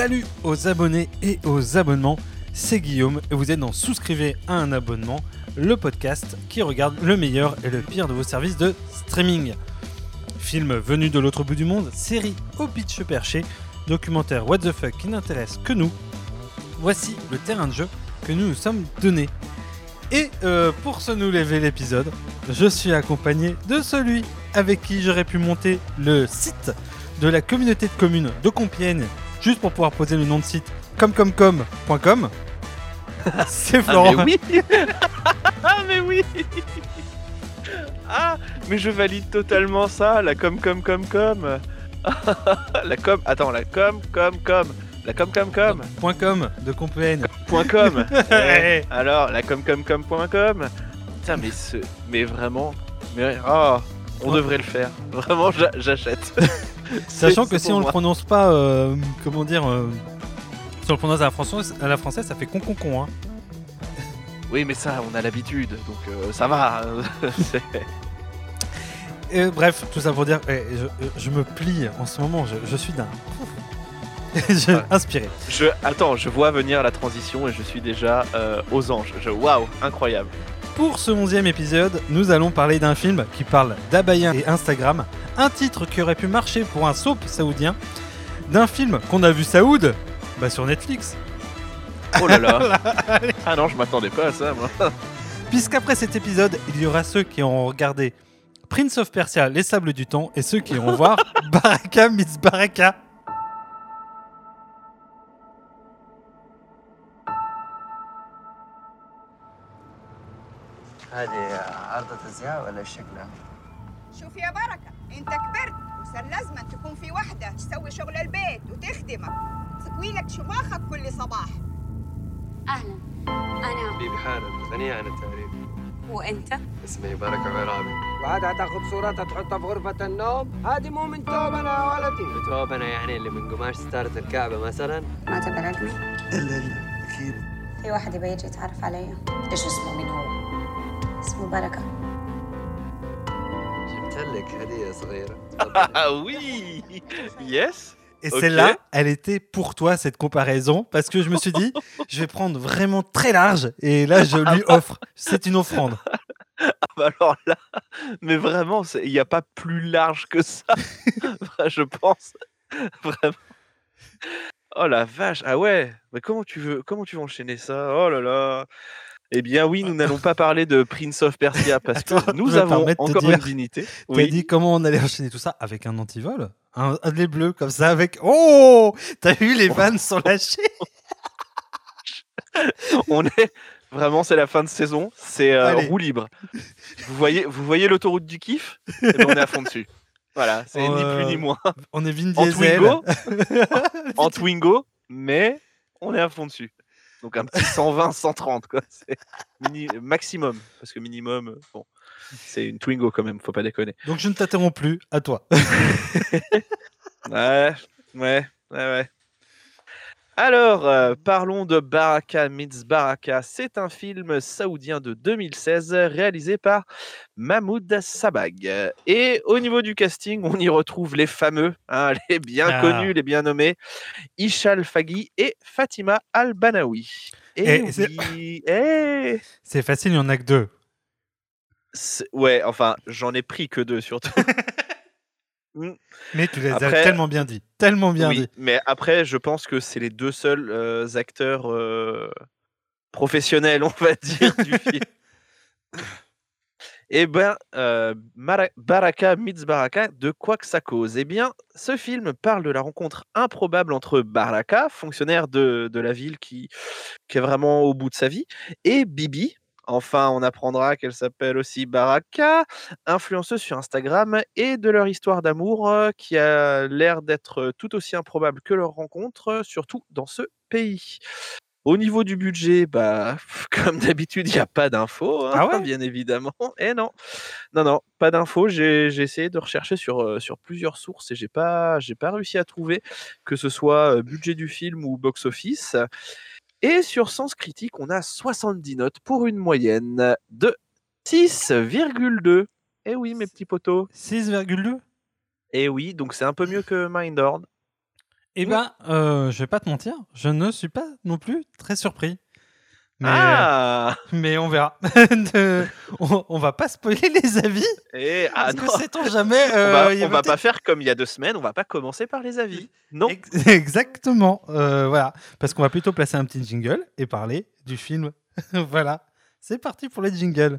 Salut aux abonnés et aux abonnements, c'est Guillaume et vous êtes dans Souscrivez à un abonnement, le podcast qui regarde le meilleur et le pire de vos services de streaming. Films venus de l'autre bout du monde, séries au pitch perché, documentaires what the fuck qui n'intéressent que nous. Voici le terrain de jeu que nous nous sommes donnés. Et euh, pour se nous lever l'épisode, je suis accompagné de celui avec qui j'aurais pu monter le site de la communauté de communes de Compiègne juste pour pouvoir poser le nom de site comcomcom.com. C'est Florent. Ah mais oui Ah mais oui Ah mais je valide totalement ça, la com com com com La com... Attends, la com com com La com com com Point .com de Compiègne. Point com Eh, Alors, la com com com point com Putain mais ce... Mais vraiment... Mais... Oh on Ouais. devrait le faire. Vraiment, j'a- j'achète. Sachant que c'est si pour on le prononce pas, euh, comment dire, euh, si on le prononce à la française, à la française ça fait con con con. Hein. Oui, mais ça, on a l'habitude, donc euh, ça va. C'est- Et bref, tout ça pour dire, eh, je, je me plie en ce moment, je, je suis d'un. je, Ouais. Inspiré. Je, attends, je vois venir la transition et je suis déjà euh, aux anges. Waouh, incroyable. Pour ce onzième épisode, nous allons parler d'un film qui parle d'Abaya et Instagram, un titre qui aurait pu marcher pour un soap saoudien, d'un film qu'on a vu Saoud bah, sur Netflix, Oh là là. ah non, je m'attendais pas à ça, moi. puisqu'après cet épisode, il y aura ceux qui auront regardé Prince of Persia, Les Sables du Temps, et ceux qui iront voir Baraka Meets Baraka. هذه عرضة ازياء ولا شكلها؟ شوف يا بركة أنت كبرت وصار لازما تكون في وحدة تسوي شغل البيت وتخدمك. تكوي لك شماخك كل صباح. أهلا. أنا. بيبي حارب غنية عن التعريف. وأنت؟ اسمي بركة عرابي وهذا هتاخد صورتها تحطها في غرفة النوم؟ هذه مو من توبنا يا ولدي. متوابنا يعني اللي من قماش ستارة الكعبة مثلا؟ ما رقمي؟ إلا إلا أكيد في واحد يبي يجي يتعرف علي. إيش اسمه؟ مين هو؟ اسمه بركة جبت لك هدية صغيرة Ah oui Yes Et Ok. celle-là, elle était pour toi, cette comparaison, parce que je me suis dit, je vais prendre vraiment très large, et là, je lui offre. C'est une offrande. Bah Alors là, mais vraiment, c'est- il n'y a pas plus large que ça, je pense. Vraiment. Oh la vache, ah ouais, mais comment tu veux, comment tu veux enchaîner ça Oh là là. Eh bien oui, nous n'allons pas parler de Prince of Persia parce que Attends, nous avons encore dire- une dignité. T'as Oui. dit comment on allait enchaîner tout ça avec un antivol un, un lait bleu comme ça avec oh t'as vu les vannes sont lâchées on est vraiment c'est la fin de saison, c'est euh, roue libre. Vous voyez, vous voyez l'autoroute du kiff? Eh ben, On est à fond dessus. Voilà, c'est ni euh, plus ni moins on est Vin en Diesel Twingo, en Twingo, mais on est à fond dessus. Donc un petit 120, 130 quoi, c'est mini- maximum parce que minimum, euh, bon, c'est une Twingo quand même, faut pas déconner. donc je ne t'interromps plus à toi Ouais, ouais, ouais, ouais. Alors, euh, parlons de Baraka Meets Baraka. C'est un film saoudien de 2016 réalisé par Mahmoud Sabag. Et au niveau du casting, on y retrouve les fameux, hein, les bien Ah. connus, les bien nommés, Ishal Faghi et Fatima Al-Banawi. Et, Et oui, eh, c'est facile il y en a que deux ouais, enfin, j'en ai pris que deux surtout. mais tu les as tellement bien dit tellement bien oui, dit mais après, je pense que c'est les deux seuls euh, acteurs euh, professionnels, on va dire, du film. Eh ben, euh, Baraka meets Baraka, de quoi que ça cause Eh bien, ce film parle de la rencontre improbable entre Baraka, fonctionnaire de, de la ville qui, qui est vraiment au bout de sa vie, et Bibi. Enfin, on apprendra qu'elle s'appelle aussi Baraka, influenceuse sur Instagram, et de leur histoire d'amour euh, qui a l'air d'être tout aussi improbable que leur rencontre, surtout dans ce pays. Au niveau du budget, bah, comme d'habitude, il n'y a pas d'infos, hein, Ah ouais? bien évidemment. Et non, non, non, pas d'infos. J'ai j'ai essayé de rechercher sur, euh, sur plusieurs sources et j'ai pas, j'ai pas réussi à trouver que ce soit euh, budget du film ou box-office. Et sur Sens Critique, on a 70 notes pour une moyenne de 6,2. Eh oui, mes petits potos. 6,2 Eh oui, donc c'est un peu mieux que Mindhorn. Eh ben, euh, je vais pas te mentir, je ne suis pas non plus très surpris. Euh, ah mais, on verra. on, va pas spoiler les avis. Eh, ah et, sait-on jamais On euh, va, va pas faire comme il y a deux semaines. On va pas commencer par les avis. Non. Exactement. Euh, voilà. Parce qu'on va plutôt placer un petit jingle et parler du film. voilà. C'est parti pour les jingles.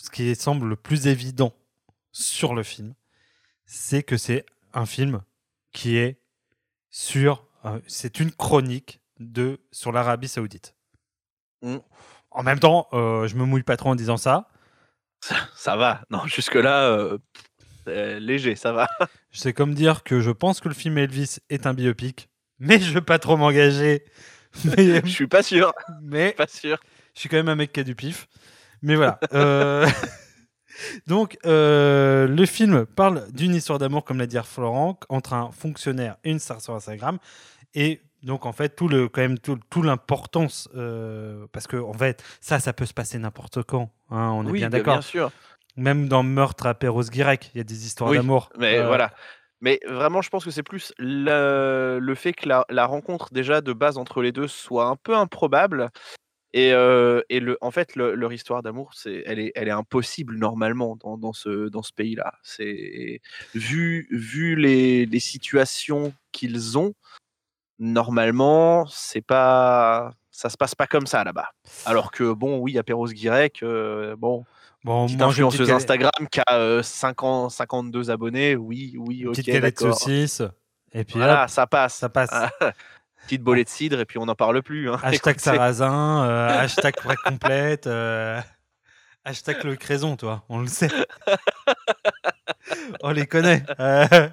ce qui semble le plus évident sur le film, c'est que c'est un film qui est sur, euh, c'est une chronique de sur l'Arabie Saoudite. Mm. En même temps, euh, je me mouille pas trop en disant ça. Ça, ça va. Non, jusque-là, euh, léger, ça va. C'est comme dire que je pense que le film Elvis est un biopic, mais je veux pas trop m'engager. Mais, Je suis pas sûr. mais Pas sûr. je suis quand même un mec qui a du pif. Mais voilà. euh, Donc, euh, le film parle d'une histoire d'amour, comme l'a dit Florent, entre un fonctionnaire et une star sur Instagram. Et donc, en fait, tout le, quand même, tout, tout l'importance, euh, parce que, en fait, ça, ça peut se passer n'importe quand. hein, on est oui, bien d'accord. bien sûr. Même dans Meurtre à Perros-Guirec, il y a des histoires Oui, d'amour. Mais Euh, voilà. Mais vraiment, je pense que c'est plus le, le fait que la, la rencontre déjà de base entre les deux soit un peu improbable. Et, euh, et le, en fait, le- leur histoire d'amour, c'est, elle, est, elle est impossible normalement dans, dans ce, dans ce pays-là. C'est vu, vu les, les situations qu'ils ont, normalement, c'est pas, ça se passe pas comme ça là-bas. Alors que bon, oui, à Perros Guirec, euh, bon, Bon, petite influenceuse qu'elle- Instagram qui a euh, 50 52 abonnés, oui, oui, ok, Petite galette saucisse. Et puis Voilà, hop, ça passe. ça passe. Petite bolée de cidre et puis on n'en parle plus. hein. Hashtag Écoutez, sarrasin, euh, hashtag vraie complète, euh, hashtag le craison, toi, on le sait. on les connaît. euh,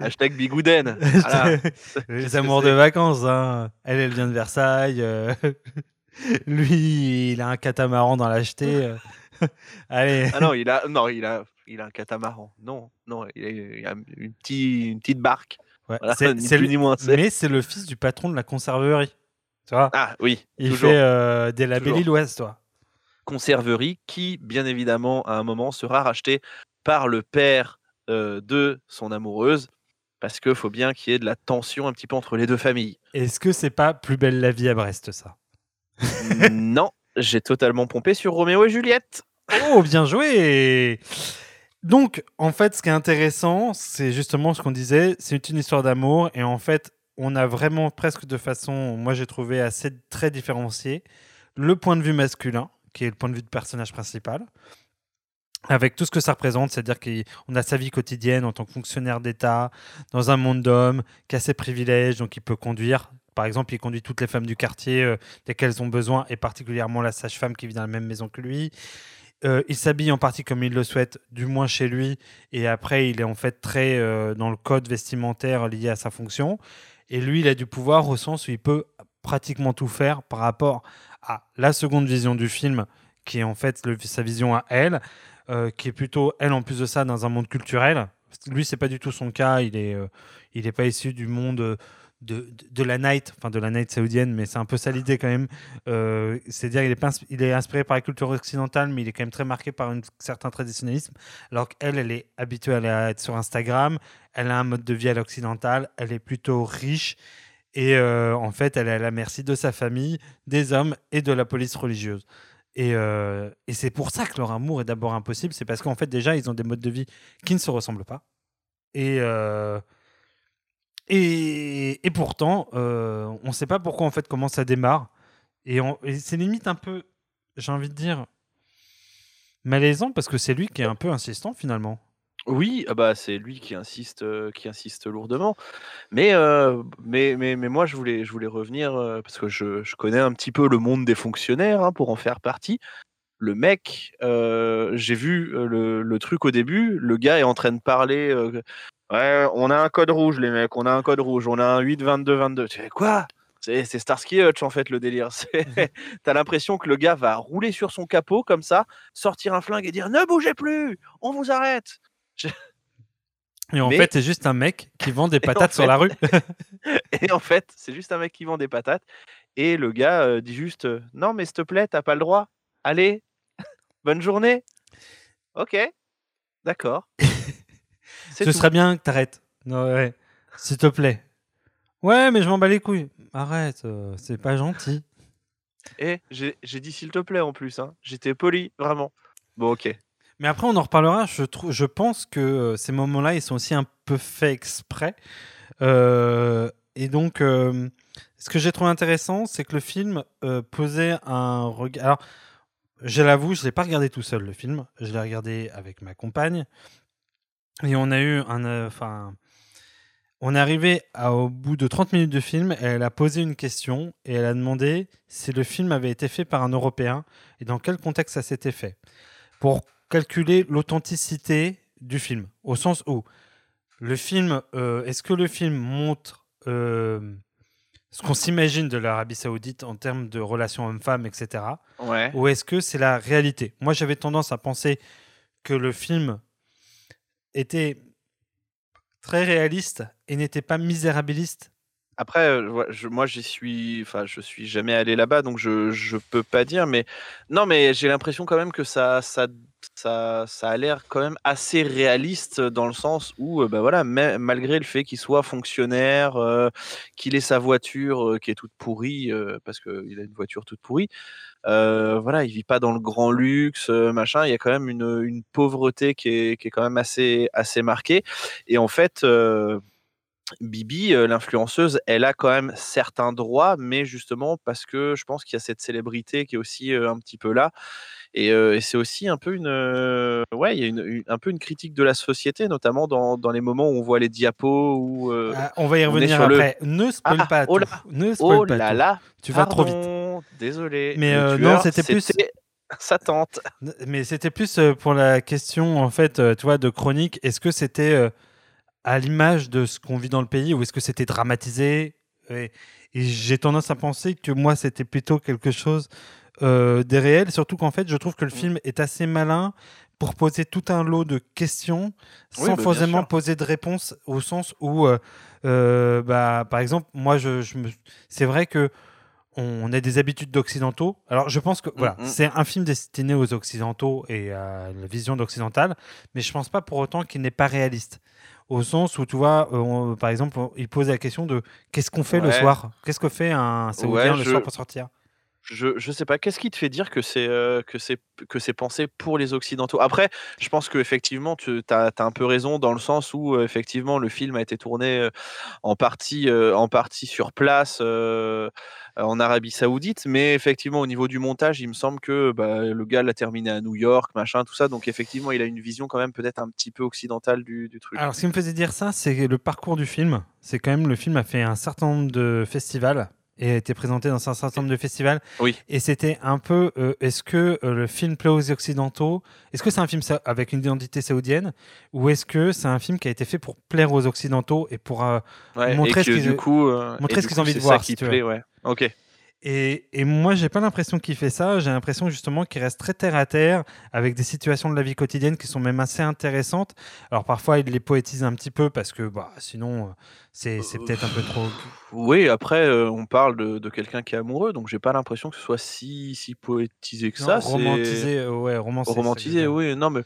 Hashtag bigouden. Voilà. les amours de vacances. hein. Elle, elle vient de Versailles. Lui, il a un catamaran dans l'acheté. euh. Allez. Ah non, il a, non, il a, il a un catamaran. Non, non, il a, il a une, petite, une petite barque. Ouais, Voilà, c'est- le- ni moins. Mais c'est le fils du patron de la conserverie. Tu vois Ah oui, Il toujours. fait euh, des labels Toujours. lilloises, toi. conserverie qui, bien évidemment, à un moment sera rachetée par le père euh, de son amoureuse. Parce qu'il faut bien qu'il y ait de la tension un petit peu entre les deux familles. Est-ce que c'est pas plus belle la vie à Brest, ça? Non, j'ai totalement pompé sur Roméo et Juliette. Oh, bien joué Donc, en fait, ce qui est intéressant, c'est justement ce qu'on disait, c'est une histoire d'amour, et en fait, on a vraiment presque de façon, moi j'ai trouvé assez très différencié, le point de vue masculin, qui est le point de vue du personnage principal, avec tout ce que ça représente, c'est-à-dire qu'on a sa vie quotidienne en tant que fonctionnaire d'État, dans un monde d'hommes, qui a ses privilèges, donc il peut conduire. Par exemple, il conduit toutes les femmes du quartier euh, dès ont besoin, et particulièrement la sage-femme qui vit dans la même maison que lui. Euh, il s'habille en partie comme il le souhaite, du moins chez lui, et après il est en fait très euh, dans le code vestimentaire lié à sa fonction. Et lui, il a du pouvoir au sens où il peut pratiquement tout faire par rapport à la seconde vision du film, qui est en fait sa vision à elle, euh, qui est plutôt elle en plus de ça dans un monde culturel. Lui, c'est pas du tout son cas. Il est, il est pas issu du monde de, de, la night, enfin de la night saoudienne, mais c'est un peu ça l'idée quand même. Euh, C'est-à-dire, il est, est inspiré par la culture occidentale, mais il est quand même très marqué par un certain traditionnalisme. Alors qu'elle, elle est habituée à être sur Instagram. Elle a un mode de vie à l'occidental. Elle est plutôt riche. Et euh, en fait, elle est à la merci de sa famille, des hommes et de la police religieuse. Et, euh, et c'est pour ça que leur amour est d'abord impossible. C'est parce qu'en fait, déjà, ils ont des modes de vie qui ne se ressemblent pas. Et, et, pourtant, euh, on ne sait pas pourquoi, en fait, comment ça démarre. Et, et c'est limite un peu, j'ai envie de dire, malaisant parce que c'est lui qui est un peu insistant finalement. Oui, ah bah, c'est lui qui insiste, heu, qui insiste lourdement. Mais, heu, mais mais mais moi je voulais je voulais revenir, parce que je connais un petit peu le monde des fonctionnaires, hein, pour en faire partie. Le mec, j'ai vu, le truc au début, le gars est en train de parler, «Ouais, on a un code rouge les mecs, on a un code rouge, on a un 8-22-22». Tu fais: «Quoi?» C'est c'est Starsky et Hutch en fait le délire. C'est tu l'impression que le gars va rouler sur son capot comme ça, sortir un flingue et dire: «Ne bougez plus, on vous arrête!» je Et en Mais- fait, c'est juste un mec qui vend des patates sur la rue. Et en fait, c'est juste un mec qui vend des patates et le gars, heu, dit juste, heu: «Non mais s'il te plaît, t'as pas le droit. Allez, bonne journée». OK, d'accord. Ce tout. serait bien que t'arrêtes. Non, ouais. S'il te plaît. Ouais, mais je m'en bats les couilles. Arrête, euh, c'est pas gentil. Et j'ai dit: «S'il te plaît» en plus, hein. J'étais poli, vraiment. Bon OK. Mais après, on en reparlera. Je, je pense que euh, ces moments-là, ils sont aussi un peu faits exprès. Euh, et donc, euh, ce que j'ai trouvé intéressant, c'est que le film euh, posait un regard. Alors, je l'avoue, je l'ai pas regardé tout seul, le film. Je l'ai regardé avec ma compagne. Et on a eu un. euh, Enfin. on est arrivé à- au bout de 30 minutes de film. Et elle a posé une question et elle a demandé si le film avait été fait par un Européen et dans quel contexte ça s'était fait. Pour calculer l'authenticité du film. Au sens où le film, euh, est-ce que le film montre euh, ce qu'on s'imagine de l'Arabie Saoudite en termes de relations hommes-femmes, etc. Ouais. Ou est-ce que c'est la réalité? Moi, j'avais tendance à penser que le film était très réaliste et n'était pas misérabiliste. Après, je moi j'y suis enfin je suis jamais allé là-bas donc je je peux pas dire mais non mais j'ai l'impression quand même que ça ça a l'air quand même assez réaliste dans le sens où, bah, voilà, malgré le fait qu'il soit fonctionnaire, qu'il ait sa voiture, qui est toute pourrie, parce qu'il a une voiture toute pourrie, voilà, il vit pas dans le grand luxe, machin. Il y a quand même une, pauvreté qui est qui est quand même assez assez marquée et en fait, Bibi, heu, l'influenceuse, elle a quand même certains droits, mais justement parce que je pense qu'il y a cette célébrité qui est aussi, heu, un petit peu là et heu et c'est aussi un peu une, ouais, il y a une une un peu une critique de la société, notamment dans dans les moments où on voit les diapos où, Ah, on va y revenir sur le après. Ne spoil Ah, pas oh là, Ne spoil oh pas là là, Tu vas trop vite. désolé, Mais, euh, non, c'était plus- sa tante. Mais c'était plus euh, pour la question, en fait, euh, tu vois, de chronique. Est-ce que c'était euh, à l'image de ce qu'on vit dans le pays ou est-ce que c'était dramatisé? Et, et j'ai tendance à penser que moi, c'était plutôt quelque chose euh, des réels. Surtout qu'en fait, je trouve que le Mm. film est assez malin pour poser tout un lot de questions Oui, sans bah, forcément poser de réponse au sens où, euh, euh, bah, par exemple, moi, je, je me... c'est vrai que on a des habitudes d'occidentaux. Alors, je pense que voilà, mm. c'est un film destiné aux occidentaux et à la vision d'occidentale, mais je pense pas pour autant qu'il n'est pas réaliste. Au sens où, tu vois, euh, on- par exemple, il pose la question de qu'est-ce qu'on fait le soir? Qu'est-ce que fait un Saoudien Ouais, le soir pour sortir? Je je sais pas, qu'est-ce qui te fait dire que c'est, que que c'est pensé pour les occidentaux? Après, je pense qu'effectivement tu tu as un peu raison dans le sens où, heu, effectivement le film a été tourné, heu, en partie, en partie sur place, en Arabie Saoudite. Mais effectivement au niveau du montage, il me semble que, bah, le gars l'a terminé à New York, machin, tout ça. Donc effectivement, il a une vision quand même peut-être un petit peu occidentale du du truc. Alors, ce qui me faisait dire ça, c'est le parcours du film. C'est quand même le film a fait un certain nombre de festivals et a été présenté dans un certain nombre de festivals. Oui. Et c'était un peu, euh, est-ce que euh, le film plaît aux occidentaux Est-ce que c'est un film avec une identité saoudienne ou est-ce que c'est un film qui a été fait pour plaire aux occidentaux et pour euh, Ouais, montrer et ce que qu'ils ce ont envie de voir, qui si tu plaît, veux. ouais. OK. Et, et moi, j'ai pas l'impression qu'il fait ça. J'ai l'impression justement qu'il reste très terre à terre, avec des situations de la vie quotidienne qui sont même assez intéressantes. Alors parfois, il les poétise un petit peu parce que bah, sinon, euh, c'est c'est peut-être un peu trop. Oui, après, heu, on parle de de quelqu'un qui est amoureux, donc j'ai pas l'impression que ce soit si si poétisé que Non, ça. Romantisé, euh, ouais, romancé. romantisé, oui, non, mais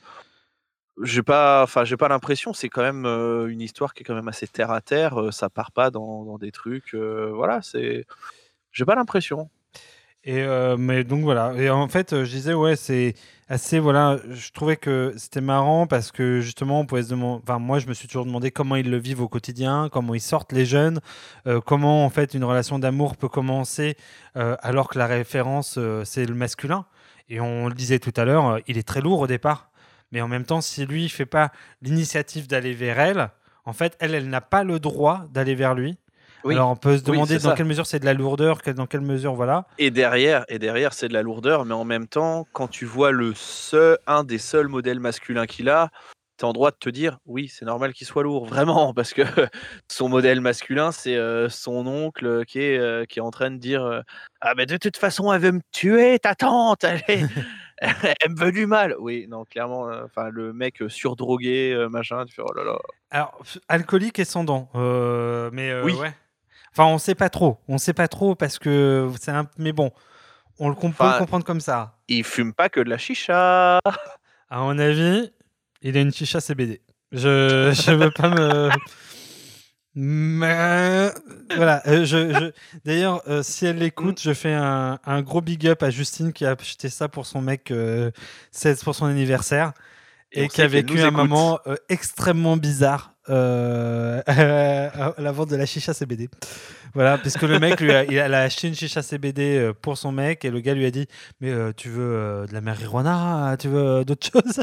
j'ai pas enfin, j'ai pas l'impression, c'est quand même, une histoire qui est quand même assez terre à terre, heu, ça part pas dans dans des trucs, voilà, c'est j'ai pas l'impression. Et euh, mais donc voilà. Et en fait, euh, je disais ouais, c'est assez voilà. Je trouvais que c'était marrant parce que justement, on pouvait se demander. Enfin, moi, je me suis toujours demandé comment ils le vivent au quotidien, comment ils sortent les jeunes, euh, comment en fait une relation d'amour peut commencer alors que la référence c'est le masculin. Et on le disait tout à l'heure, il est très lourd au départ. Mais en même temps, si lui, il fait pas l'initiative d'aller vers elle, en fait, elle, elle n'a pas le droit d'aller vers lui. Oui. Alors on peut se demander dans ça. quelle mesure c'est de la lourdeur, dans quelle mesure, voilà. Et derrière, et derrière, c'est de la lourdeur, mais en même temps, quand tu vois le seul, un des seuls modèles masculins qu'il a, tu es en droit de te dire, oui, c'est normal qu'il soit lourd, vraiment, parce que son modèle masculin, c'est euh, son oncle qui est, euh, qui est en train de dire, euh, ah mais de toute façon, elle veut me tuer, ta tante, elle, est- elle me veut du mal. Oui, non, clairement, enfin le mec surdrogué, machin, tu fais, oh là là. Alors, alcoolique et sans dents. mais Oui. ouais. Enfin, on sait pas trop. On sait pas trop parce que c'est un. Mais bon, on le com- peut le Enfin, comprendre comme ça. Il fume pas que de la chicha. À mon avis, il a une chicha CBD. Je je veux pas me. Mais voilà. euh, je, je- D'ailleurs, euh, si elle l'écoute, je fais un, un gros big up à Justine qui a acheté ça pour son mec euh, 16 pour son anniversaire Et qui a vécu un écoute. moment euh, extrêmement bizarre euh, à la vente de la chicha CBD. Voilà, puisque le mec, lui, a, il a, acheté une chicha CBD euh, pour son mec et le gars lui a dit Mais euh, tu veux euh, de la marijuana Tu veux euh, d'autres choses?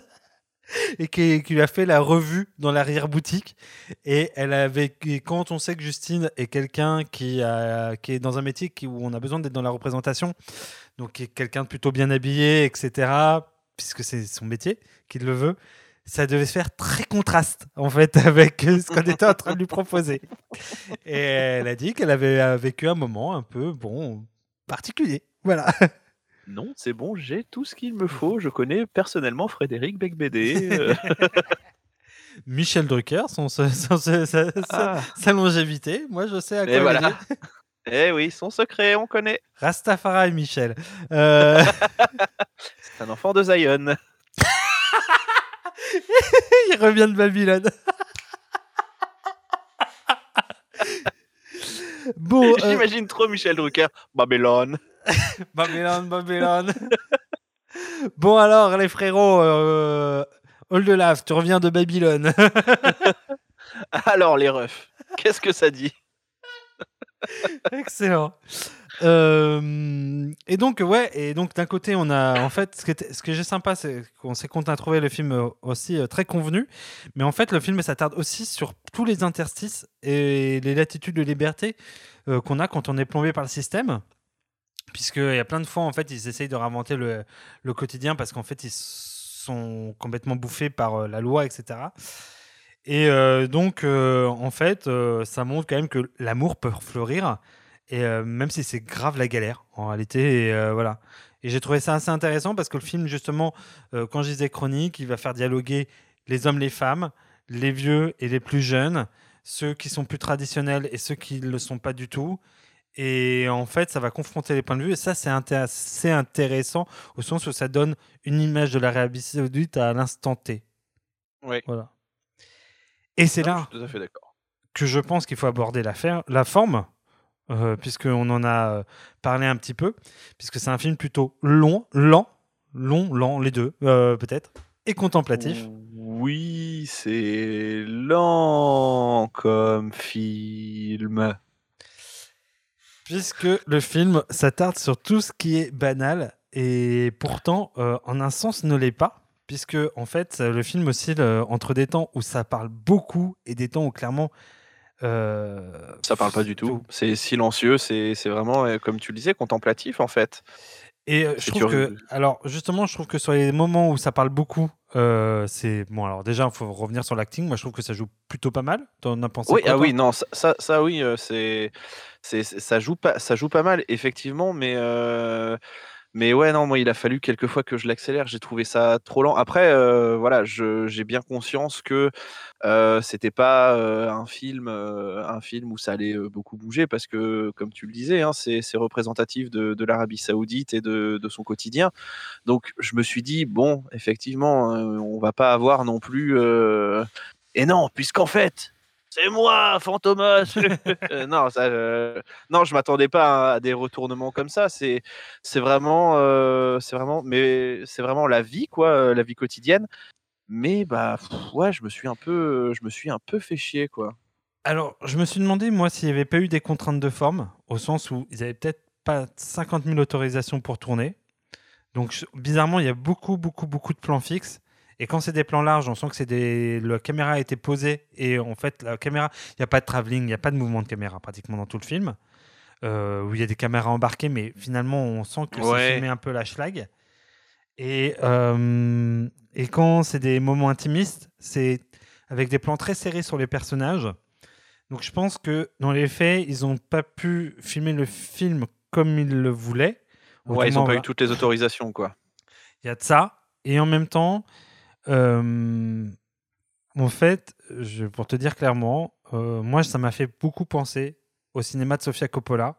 Et qui, lui a fait la revue dans l'arrière-boutique. Et elle avait, et quand on sait que Justine est quelqu'un qui, est dans un métier où on a besoin d'être dans la représentation, donc qui est quelqu'un de plutôt bien habillé, etc., puisque c'est son métier qu'il le veut, ça devait se faire très contraste, en fait, avec ce qu'on était en train de lui proposer. Et elle a dit qu'elle avait euh, vécu un moment un peu, bon, particulier. Voilà. Non, c'est bon, j'ai tout ce qu'il me faut. Je connais personnellement Frédéric Becbédé. euh, Michel Drucker, son, son- Ah. sa longévité, moi je sais à quoi Et il voilà. Eh oui, son secret, on connaît. Rastafari Michel. Euh, C'est un enfant de Zion. il revient de Babylone. bon, euh, J'imagine trop Michel Drucker. Babylone. Babylone, Babylone. bon alors les frérots, euh, Oldelaf, tu reviens de Babylone. Alors, les refs, qu'est-ce que ça dit? Excellent. Euh, et donc ouais, et donc d'un côté on a en fait ce, qui ce que j'ai sympa, c'est qu'on s'est content à trouver le film euh, aussi euh, très convenu, mais en fait le film s'attarde aussi sur tous les interstices et les latitudes de liberté qu'on a quand on est plombé par le système. Puisqu'il y a plein de fois, en fait, ils essayent de réinventer le, le quotidien parce qu'en fait, ils sont complètement bouffés par la loi, etc. Et donc, en fait, ça montre quand même que l'amour peut fleurir, et euh, même si c'est grave la galère, en réalité. Et, euh, voilà. Et j'ai trouvé ça assez intéressant parce que le film, justement, euh, quand je disais chronique, il va faire dialoguer les hommes, les femmes, les vieux et les plus jeunes, ceux qui sont plus traditionnels et ceux qui ne le sont pas du tout. Et en fait, ça va confronter les points de vue. Et ça, c'est assez intéressant au sens où ça donne une image de l'Arabie Saoudite à l'instant T. Oui, Voilà. Et c'est je là suis tout à fait d'accord. que je pense qu'il faut aborder la, fer- la forme, euh, puisqu'on en a euh, parlé un petit peu, puisque c'est un film plutôt long, lent, long, lent, les deux, euh, peut-être, et contemplatif. Oui, c'est lent comme film. Puisque le film s'attarde sur tout ce qui est banal et pourtant, euh, en un sens, ne l'est pas. Puisque, en fait, le film oscille entre des temps où ça parle beaucoup et des temps où clairement. Euh, Ça parle pas du tout. C'est silencieux, c'est vraiment, euh, comme tu le disais, contemplatif en fait. Et euh, je trouve que, alors justement, je trouve que sur les moments où ça parle beaucoup, euh, c'est bon. Alors déjà, il faut revenir sur l'acting. Moi, je trouve que ça joue plutôt pas mal. T'en as pensé Oui, quoi, ah oui, non, ça, ça, ça, oui, c'est, ça joue pas, ça joue pas mal, effectivement, mais, euh, mais ouais, non, moi, il a fallu quelques fois que je l'accélère. J'ai trouvé ça trop lent. Après, euh, voilà, j'ai bien conscience que euh, c'était pas euh, un film, euh, un film où ça allait euh, beaucoup bouger, parce que, comme tu le disais, hein, c'est, représentatif de, l'Arabie Saoudite et de, de son quotidien. Donc, je me suis dit, bon, effectivement, on va pas avoir non plus. Et non, puisqu'en fait, c'est moi, Fantomas. Euh, non, ça, euh, non, je m'attendais pas à, à des retournements comme ça. C'est, c'est vraiment, euh, c'est vraiment, mais c'est vraiment la vie, quoi, euh, la vie quotidienne. Mais bah, pff, ouais, je me suis un peu, je me suis un peu fait chier, quoi. Alors, je me suis demandé, moi, s'il n'y avait pas eu des contraintes de forme, au sens où ils avaient peut-être pas 50 000 autorisations pour tourner. Donc, je- bizarrement, il y a beaucoup, beaucoup, beaucoup de plans fixes. Et quand c'est des plans larges, on sent que c'est des... la caméra a été posée et en fait, la caméra, il n'y a pas de travelling, il n'y a pas de mouvement de caméra pratiquement dans tout le film. Euh, où il y a des caméras embarquées, mais finalement, on sent que c'est Ouais. filmé un peu la schlag. Et, euh, et quand c'est des moments intimistes, c'est avec des plans très serrés sur les personnages. Donc je pense que dans les faits, ils n'ont pas pu filmer le film comme ils le voulaient. Ouais, ils Autrement, ont pas eu toutes les autorisations, quoi. Il y a de ça. Et en même temps, euh, en fait, je, pour te dire clairement, euh, moi, ça m'a fait beaucoup penser au cinéma de Sofia Coppola,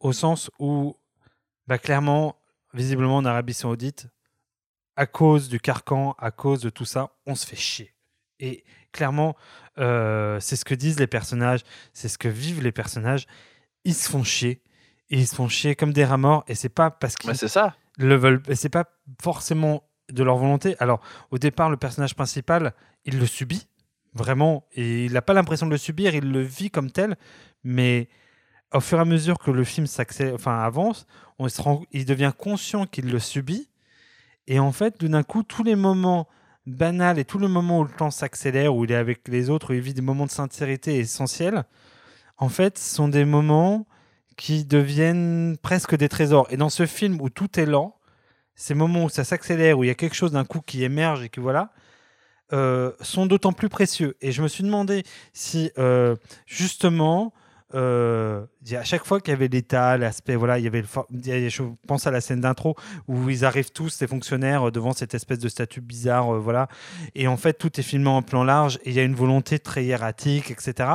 au sens où, bah, clairement, visiblement, en Arabie Saoudite, à cause du carcan, à cause de tout ça, on se fait chier. Et clairement, euh, c'est ce que disent les personnages, c'est ce que vivent les personnages. Ils se font chier. Et ils se font chier comme des rats morts. Et c'est pas parce qu'ils Bah, ça. le veulent. et C'est pas forcément de leur volonté. Alors, au départ, le personnage principal, il le subit vraiment, et il n'a pas l'impression de le subir. Il le vit comme tel, mais au fur et à mesure que le film enfin avance, il devient conscient qu'il le subit, et en fait, tout d'un coup, tous les moments banals et tous les moments où le temps s'accélère, où il est avec les autres, où il vit des moments de sincérité essentiels, en fait, sont des moments qui deviennent presque des trésors. Et dans ce film où tout est lent, ces moments où ça s'accélère, où il y a quelque chose d'un coup qui émerge et que voilà, euh, sont d'autant plus précieux. Et je me suis demandé si euh, justement, euh, à chaque fois qu'il y avait l'état, l'aspect, voilà, il y avait, le je pense à la scène d'intro où ils arrivent tous, les fonctionnaires, euh, devant cette espèce de statue bizarre, euh, voilà, et en fait tout est filmé en plan large et il y a une volonté très hiératique, etc.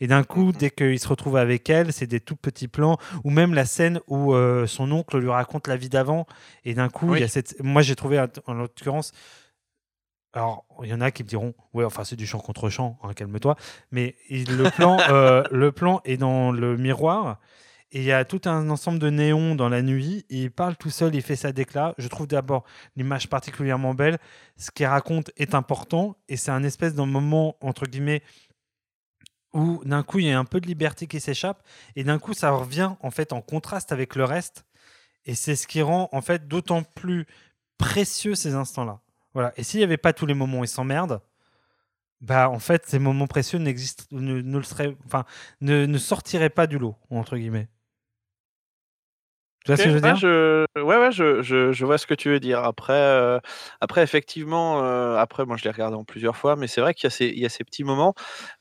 Et d'un coup, dès qu'il se retrouve avec elle, c'est des tout petits plans, ou même la scène où euh, son oncle lui raconte la vie d'avant, et d'un coup, Oui. il y a cette, moi j'ai trouvé en l'occurrence alors, il y en a qui me diront, ouais, enfin, c'est du chant contre chant, hein, calme-toi. Mais le plan, euh, le plan est dans le miroir et il y a tout un ensemble de néons dans la nuit. Et il parle tout seul, il fait sa déclat. Je trouve d'abord l'image particulièrement belle. Ce qu'il raconte est important et c'est un espèce d'un moment, entre guillemets, où d'un coup, il y a un peu de liberté qui s'échappe et d'un coup, ça revient en fait en contraste avec le reste. Et c'est ce qui rend en fait d'autant plus précieux ces instants-là. Voilà. Et s'il n'y avait pas tous les moments où ils s'emmerdent, bah en fait ces moments précieux n'existent, ne, ne le seraient, enfin ne, ne sortiraient pas du lot entre guillemets. Tu vois ce que je veux ouais, dire? je... Ouais, ouais, je, je, je vois ce que tu veux dire. Après, euh, après effectivement, euh, après, moi, je l'ai regardé en plusieurs fois, mais c'est vrai qu'il y a ces, il y a ces petits moments.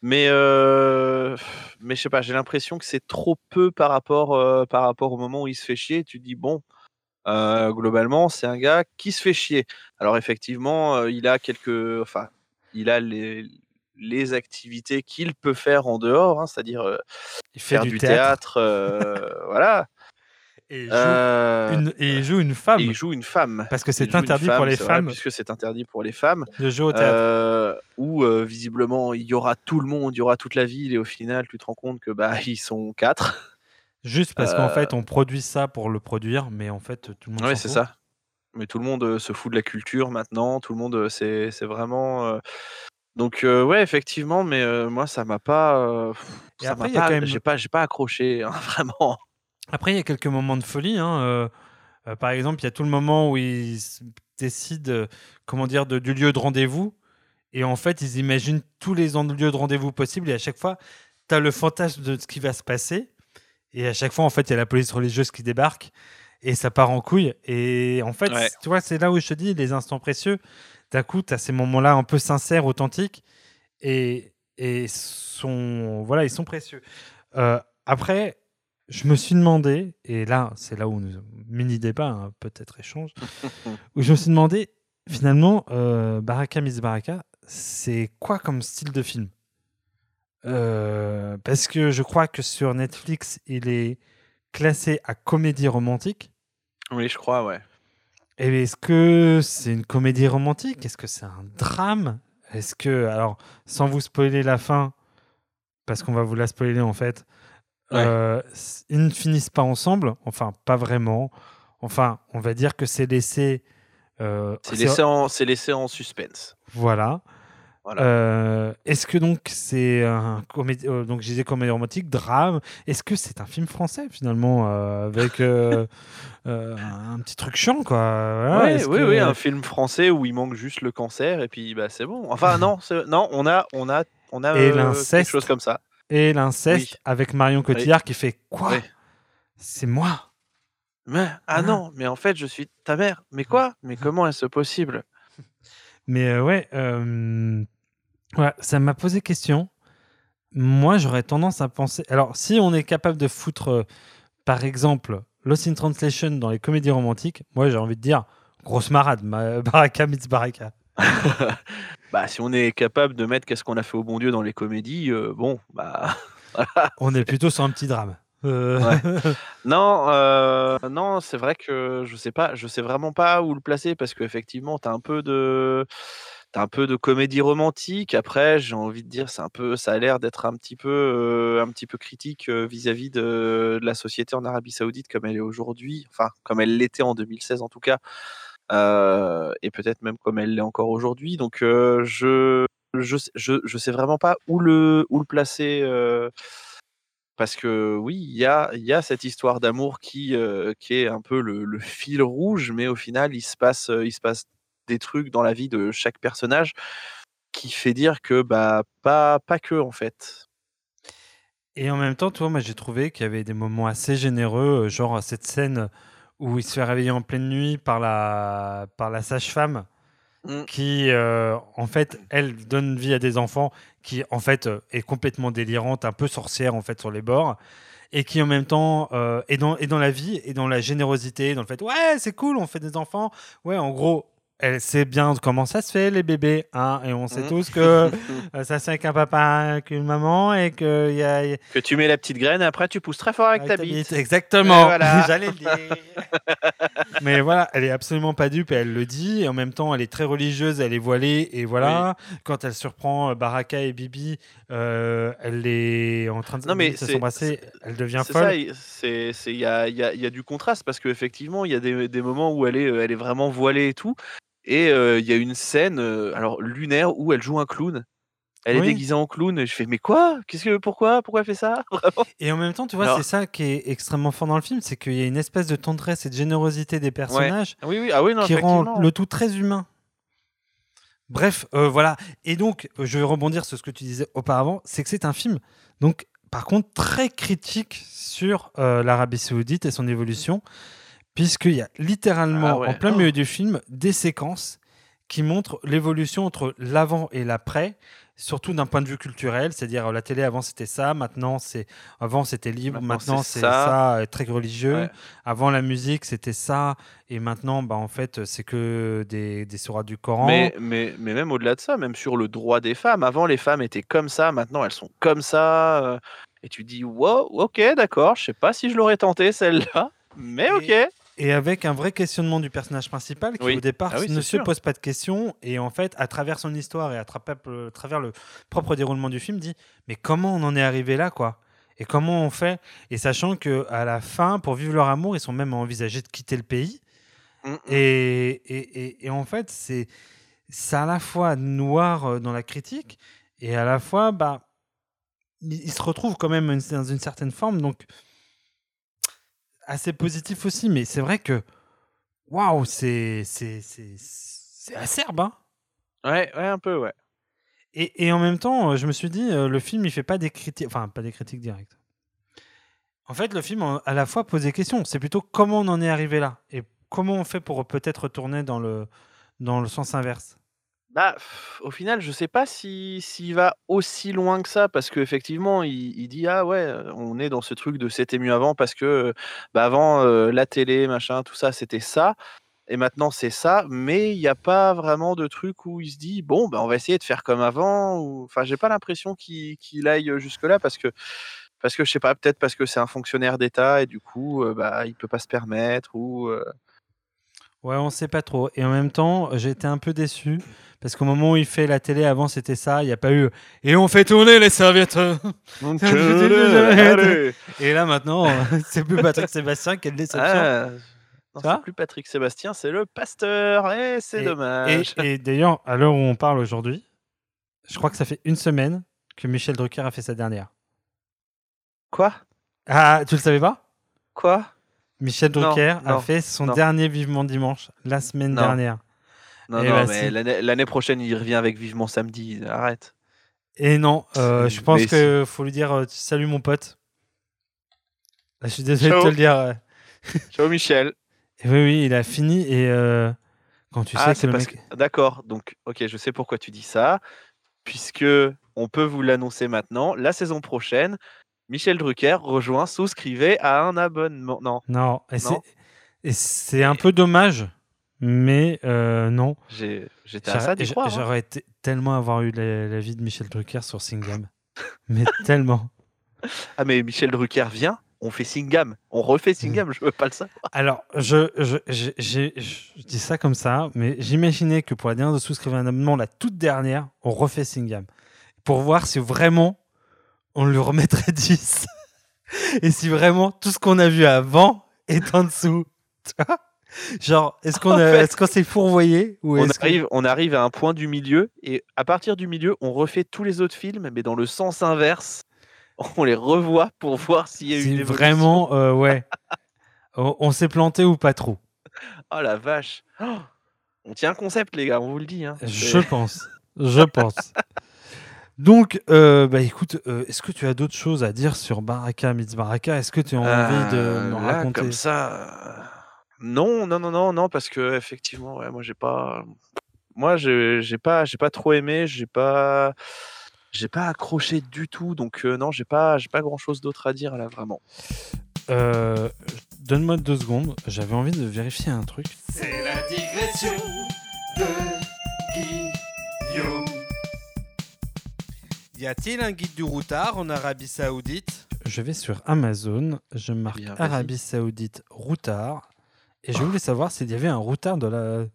Mais, euh, mais je sais pas, j'ai l'impression que c'est trop peu par rapport, euh, par rapport au moment où il se fait chier. Tu te dis, bon, euh, globalement, c'est un gars qui se fait chier. Alors, effectivement, euh, il a quelques. Enfin, il a les, les activités qu'il peut faire en dehors, hein, c'est-à-dire euh, faire du théâtre. théâtre, voilà. Et il joue, une, et il joue une femme et il joue une femme. parce que c'est interdit pour les vrai, femmes puisque c'est interdit pour les femmes. de jouer au théâtre. Où visiblement il y aura tout le monde, il y aura toute la ville, et au final tu te rends compte que bah ils sont quatre. Juste parce qu'en euh, fait on produit ça pour le produire, mais en fait tout le monde. Ouais, s'en c'est ça. Mais tout le monde euh, se fout de la culture maintenant. Tout le monde, euh, c'est vraiment. euh, Donc euh, ouais, effectivement, mais euh, moi ça m'a pas. euh, ça après, pas. même- J'ai pas, j'ai pas accroché, hein, vraiment. Après, il y a quelques moments de folie. hein, euh, euh, par exemple, il y a tout le moment où ils décident, euh, comment dire, de- du lieu de rendez-vous. Et en fait, ils imaginent tous les lieux de rendez-vous possibles. Et à chaque fois, tu as le fantasme de ce qui va se passer. Et à chaque fois, en fait, il y a la police religieuse qui débarque. Et ça part en couille. Et en fait, Ouais. tu vois, c'est là où je te dis, les instants précieux. D'un coup, tu as ces moments-là un peu sincères, authentiques. Et, et sont, voilà, ils sont précieux. Euh, après, je me suis demandé, et là, c'est là où nous, mini débat, hein, peut-être échange, où je me suis demandé, finalement, euh, Baraka Miss Baraka, c'est quoi comme style de film? Euh, Parce que je crois que sur Netflix, il est classé à comédie romantique. Oui, je crois, ouais. Et est-ce que c'est une comédie romantique? Est-ce que c'est un drame? Est-ce que, alors, sans vous spoiler la fin, parce qu'on va vous la spoiler en fait, Ouais. euh, ils ne finissent pas ensemble, enfin, pas vraiment. Enfin, on va dire que c'est laissé. euh, laissé c'est laissé en suspense. Voilà. Voilà. Euh, Est-ce que donc c'est un comédie, euh, donc je disais comédie romantique, drame. Est-ce que c'est un film français finalement euh, avec euh, un petit truc chiant quoi voilà, Ouais, est-ce oui, que- oui, un film français où il manque juste le cancer et puis bah c'est bon. Enfin non, non, on a, on a, on a Et quelque chose comme ça. Et l'inceste Oui. avec Marion Cotillard qui fait quoi? Oui. C'est moi. Mais, ah Ah. non, mais en fait je suis ta mère. Mais quoi? Mais comment est-ce possible? Mais euh, ouais, euh, voilà, ça m'a posé question. Moi, j'aurais tendance à penser. Alors, si on est capable de foutre, euh, par exemple, Lost in Translation dans les comédies romantiques, moi, j'ai envie de dire grosse marade, ma... Baraka meets Baraka. Bah si on est capable de mettre qu'est-ce qu'on a fait au bon Dieu dans les comédies, euh, bon bah On est plutôt sur un petit drame. Euh, non, euh, non, c'est vrai que je sais pas, je sais vraiment pas où le placer parce qu'effectivement t'as un peu de T'as un peu de comédie romantique. Après, j'ai envie de dire, c'est un peu, ça a l'air d'être un petit peu, euh, un petit peu critique euh, vis-à-vis de, de la société en Arabie Saoudite comme elle est aujourd'hui, enfin comme elle l'était en 2016 en tout cas, et peut-être même comme elle l'est encore aujourd'hui. Donc, je, je, sais- je, je sais vraiment pas où le, où le placer. euh, parce que oui, il y a, y a cette histoire d'amour qui, euh, est un peu le, fil rouge, mais au final, il se passe, euh, il se passe des trucs dans la vie de chaque personnage qui fait dire que bah pas, que en fait. Et en même temps, moi, j'ai trouvé qu'il y avait des moments assez généreux, euh, genre cette scène où il se fait réveiller en pleine nuit par la, par la sage-femme Mm. qui, euh, en fait, elle donne vie à des enfants qui, en fait, euh, est complètement délirante, un peu sorcière, en fait, sur les bords. Et qui, en même temps, euh, est, dans, est dans la vie, et dans la générosité, dans le fait, ouais, c'est cool, on fait des enfants. Ouais, en gros, elle sait bien comment ça se fait, les bébés. Hein, et on sait Mm. tous que euh, ça, c'est avec un papa, avec une maman, et qu'il y a, que tu mets la petite graine et après tu pousses très fort avec, ta bite. Exactement. Voilà. J'allais le dire. Mais voilà, elle est absolument pas dupe et elle le dit. Et en même temps, elle est très religieuse, elle est voilée. Et voilà, quand elle surprend euh, Baraka et Bibi, euh, elle est en train de Non, mais de s'embrasser. Elle devient C'est folle. ça, il- c'est, c'est, il y a, il y a- il y a du contraste parce qu'effectivement, il y a des, des moments où elle est, elle est vraiment voilée et tout. Et il y a une scène, alors lunaire, où elle joue un clown. Elle est déguisée en clown. Et je fais, mais quoi? Qu'est-ce que, pourquoi, pourquoi elle fait ça? Vraiment Et en même temps, tu vois, Alors- c'est ça qui est extrêmement fort dans le film, c'est qu'il y a une espèce de tendresse et de générosité des personnages Oui, oui, ah non, qui rend le tout très humain. Bref, euh, voilà. Et donc, je vais rebondir sur ce que tu disais auparavant, c'est que c'est un film, donc, par contre, très critique sur euh, l'Arabie Saoudite et son évolution, puisqu'il y a littéralement, Ah ouais. en plein Oh. milieu du film, des séquences qui montrent l'évolution entre l'avant et l'après, surtout d'un point de vue culturel, c'est-à-dire euh, la télé avant c'était ça, maintenant c'est avant c'était libre, Maintenant, maintenant c'est ça, ça. euh, très religieux. Ouais. Avant la musique c'était ça, et maintenant bah en fait c'est que des, des sourates du Coran. Mais, mais, mais même au-delà de ça, même sur le droit des femmes, avant les femmes étaient comme ça, maintenant elles sont comme ça. euh, et tu dis, wow, ok, d'accord, je sais pas si je l'aurais tenté celle-là, mais ok. Et avec un vrai questionnement du personnage principal qui Oui. au départ Ah oui, ne se sûr. pose pas de questions et en fait à travers son histoire et à tra- à travers le propre déroulement du film dit mais comment on en est arrivé là quoi? Et comment on fait? Et sachant que à la fin pour vivre leur amour ils sont même envisagés de quitter le pays Mm, mm. et, et, et- et en fait c'est à la fois noir euh, dans la critique et à la fois bah ils se retrouvent quand même dans une certaine forme donc assez positif aussi mais c'est vrai que waouh c'est c'est acerbe hein Ouais, ouais, un peu, ouais. et, et en même temps, euh, je me suis dit, euh, le film, il fait pas des critiques, enfin, pas des critiques directes. En fait, le film, à la fois, pose des questions. C'est plutôt comment on en est arrivé là et comment on fait pour peut-être retourner dans le, dans le sens inverse. Bah, au final, je sais pas si s'il va aussi loin que ça parce qu'effectivement, il, il dit ah ouais, on est dans ce truc de c'était mieux avant parce que bah avant la télé, machin, tout ça, c'était ça et maintenant c'est ça, mais il n'y a pas vraiment de truc où il se dit bon, bah on va essayer de faire comme avant ou enfin, j'ai pas l'impression qu'il aille jusque là parce que parce que je sais pas, peut-être parce que c'est un fonctionnaire d'État et du coup, euh, bah il peut pas se permettre ou Ouais, on sait pas trop. Et en même temps, été un peu déçu parce qu'au moment où il fait la télé, avant, c'était ça. Il n'y a pas eu et on fait tourner les serviettes. Et là, maintenant, c'est plus Patrick Sébastien, quelle déception. Ah, non, c'est plus Patrick Sébastien, c'est le pasteur. Et c'est Et- dommage. Et, et d'ailleurs, à l'heure où on parle aujourd'hui, Je crois que ça fait une semaine que Michel Drucker a fait sa dernière. Quoi? Ah, tu le savais pas? Quoi? Michel Non, Drucker a non, fait son non. dernier Vivement Dimanche la semaine Non. dernière. Non, non, bah, mais si. l'année prochaine, il revient avec Vivement Samedi. Arrête. Et non, euh, je pense que faut lui dire euh, salut mon pote. Là, je suis désolé de te le dire. euh. Ciao, Michel. Et oui, oui, il a fini et euh, quand tu sais ah, que c'est le parce mec. que... D'accord, donc, ok, je sais pourquoi tu dis ça. Puisque on peut vous l'annoncer maintenant, la saison prochaine, Michel Drucker rejoint, souscrivez à un abonnement. Non, Non, et c'est un peu dommage, mais euh, non. j'étais à ça d'y J'aurais- croire. hein. J'aurais été tellement avoir eu la, la vie de Michel Drucker sur Singam. mais tellement. Ah, mais Michel Drucker vient, on fait Singam. On refait Singam, je veux pas le savoir. Alors, je, je, je- je dis ça comme ça, mais j'imaginais que pour la dernière de souscrire un abonnement, la toute dernière, on refait Singam. Pour voir si vraiment on lui remettrait 10. Et si vraiment tout ce qu'on a vu avant est en dessous. Tu vois? Genre, est-ce qu'on est-ce qu'on s'est fourvoyé ou On arrive, on arrive à un point du milieu, et à partir du milieu, on refait tous les autres films, mais dans le sens inverse. On les revoit pour voir s'il y a eu une évolution. vraiment, euh, ouais. on on s'est planté ou pas trop Oh la vache. Oh, on tient un concept, les gars, on vous le dit. hein. Je pense. Je pense. Donc, euh, bah écoute, euh, est-ce que tu as d'autres choses à dire sur Baraka Meets Baraka? Est-ce que tu as envie de Euh, raconter? comme ça. Non, non, non, non, non, parce que effectivement, ouais, moi j'ai pas, moi j'ai j'ai pas, j'ai pas trop aimé, j'ai pas, j'ai pas accroché du tout, donc euh, non, j'ai pas, j'ai pas grand chose d'autre à dire là vraiment. Euh, Donne-moi deux secondes. J'avais envie de vérifier un truc. C'est la digression de Guillaume. Y a-t-il un guide du routard en Arabie Saoudite? Je vais sur Amazon. Je marque bien. Arabie Saoudite routard. Et je voulais savoir s'il y avait un routard de la.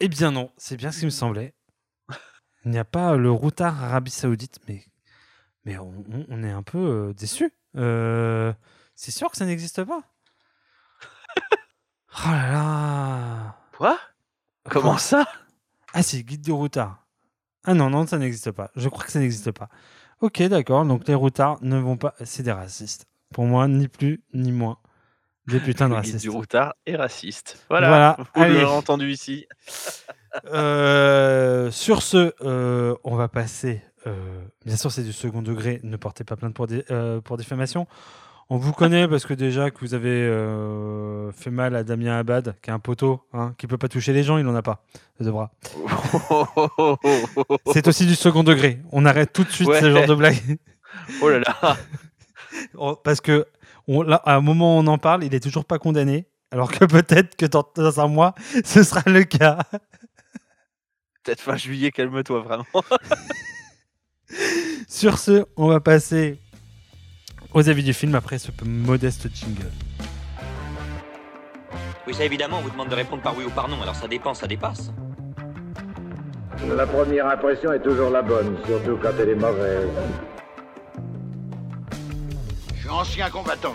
Eh bien non, c'est bien ce qui me semblait. Il n'y a pas le routard Arabie Saoudite, mais, mais on, est un peu euh, déçus. Euh, c'est sûr que ça n'existe pas? Oh là là Quoi? Comment ça? Ah si, guide du routard. Ah non, non, ça n'existe pas. Je crois que ça n'existe pas. Ok, d'accord, donc les routards ne vont pas... C'est des racistes. Pour moi, ni plus ni moins. Des putains de racistes. du routard est raciste. Voilà, Voilà, vous l'aurez entendu ici. Euh, sur ce, euh, on va passer. euh, bien sûr, c'est du second degré. Ne portez pas plainte pour, dé- pour diffamation. On vous connaît parce que déjà que vous avez euh, fait mal à Damien Abad, qui est un poteau, hein, qui peut pas toucher les gens, il en a pas de bras. C'est aussi du second degré. On arrête tout de suite Ouais. ce genre de blague. Oh là là. Parce que on- là, à un moment où on en parle, il est toujours pas condamné. Alors que peut-être que dans, dans un mois, ce sera le cas. Peut-être fin juillet, calme-toi vraiment. Sur ce, on va passer aux avis du film après ce peu modeste jingle. Oui, ça évidemment, on vous demande de répondre par oui ou par non, alors ça dépend, ça dépasse. La première impression est toujours la bonne, surtout quand elle est mauvaise. Je suis ancien combattant,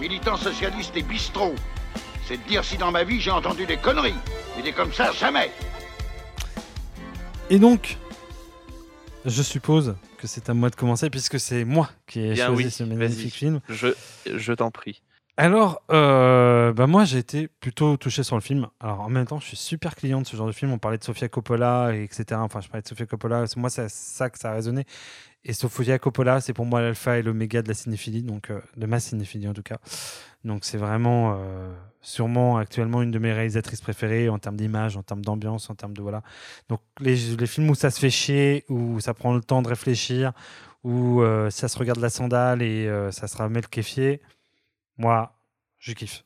militant socialiste et bistrot. C'est de dire si dans ma vie j'ai entendu des conneries. Mais des comme ça, jamais. Et donc, je suppose que c'est à moi de commencer puisque c'est moi qui ai Bien choisi oui, ce magnifique film. Je, je t'en prie. Alors, euh, bah moi j'ai été plutôt touché sur le film. Alors en même temps, je suis super client de ce genre de film. On parlait de Sofia Coppola, et etc. Enfin, je parlais de Sofia Coppola. Moi, c'est ça que ça a résonné. Et Sofia Coppola, c'est pour moi l'alpha et l'oméga de la cinéphilie, donc euh, de ma cinéphilie en tout cas. Donc c'est vraiment euh, sûrement actuellement une de mes réalisatrices préférées en termes d'image, en termes d'ambiance, en termes de voilà. Donc les, films où ça se fait chier, où ça prend le temps de réfléchir, où euh, ça se regarde la sandale et euh, ça se ramène moi, je kiffe.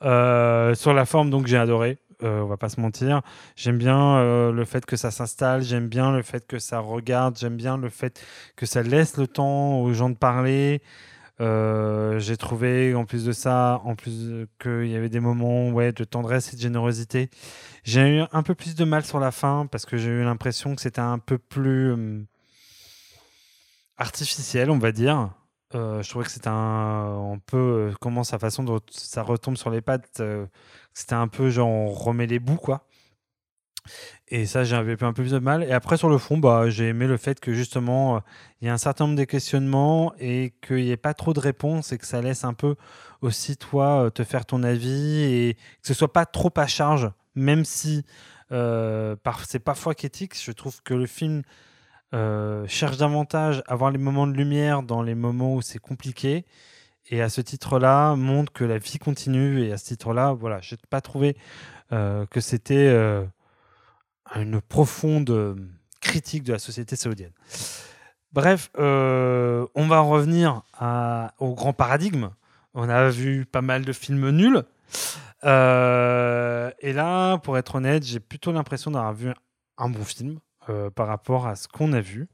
Sur la forme, donc, j'ai adoré. On va pas se mentir. J'aime bien le fait que ça s'installe. J'aime bien le fait que ça regarde. J'aime bien le fait que ça laisse le temps aux gens de parler. Euh, j'ai trouvé, en plus de ça, en plus euh, qu'il y avait des moments ouais, de tendresse et de générosité. J'ai eu un peu plus de mal sur la fin parce que j'ai eu l'impression que c'était un peu plus hum, artificiel, on va dire. Euh, je trouvais que c'était un, peu euh, comment sa façon de ça retombe sur les pattes. euh, c'était un peu genre on remet les bouts quoi. Et ça, j'avais un peu plus de mal. Et après, sur le fond, bah, j'ai aimé le fait que justement, euh, il y a un certain nombre de questionnements et qu'il n'y ait pas trop de réponses et que ça laisse un peu aussi, toi, euh, te faire ton avis et que ce soit pas trop à charge, même si euh, c'est parfois critique. Je trouve que le film euh, cherche davantage à avoir les moments de lumière dans les moments où c'est compliqué. Et à ce titre-là, montre que la vie continue. Et à ce titre-là, voilà, je n'ai pas trouvé que c'était une profonde euh, critique de la société saoudienne. Bref, euh, on va revenir au grand paradigme. On a vu pas mal de films nuls. Euh, et là, pour être honnête, j'ai plutôt l'impression d'avoir vu un bon film par rapport à ce qu'on a vu.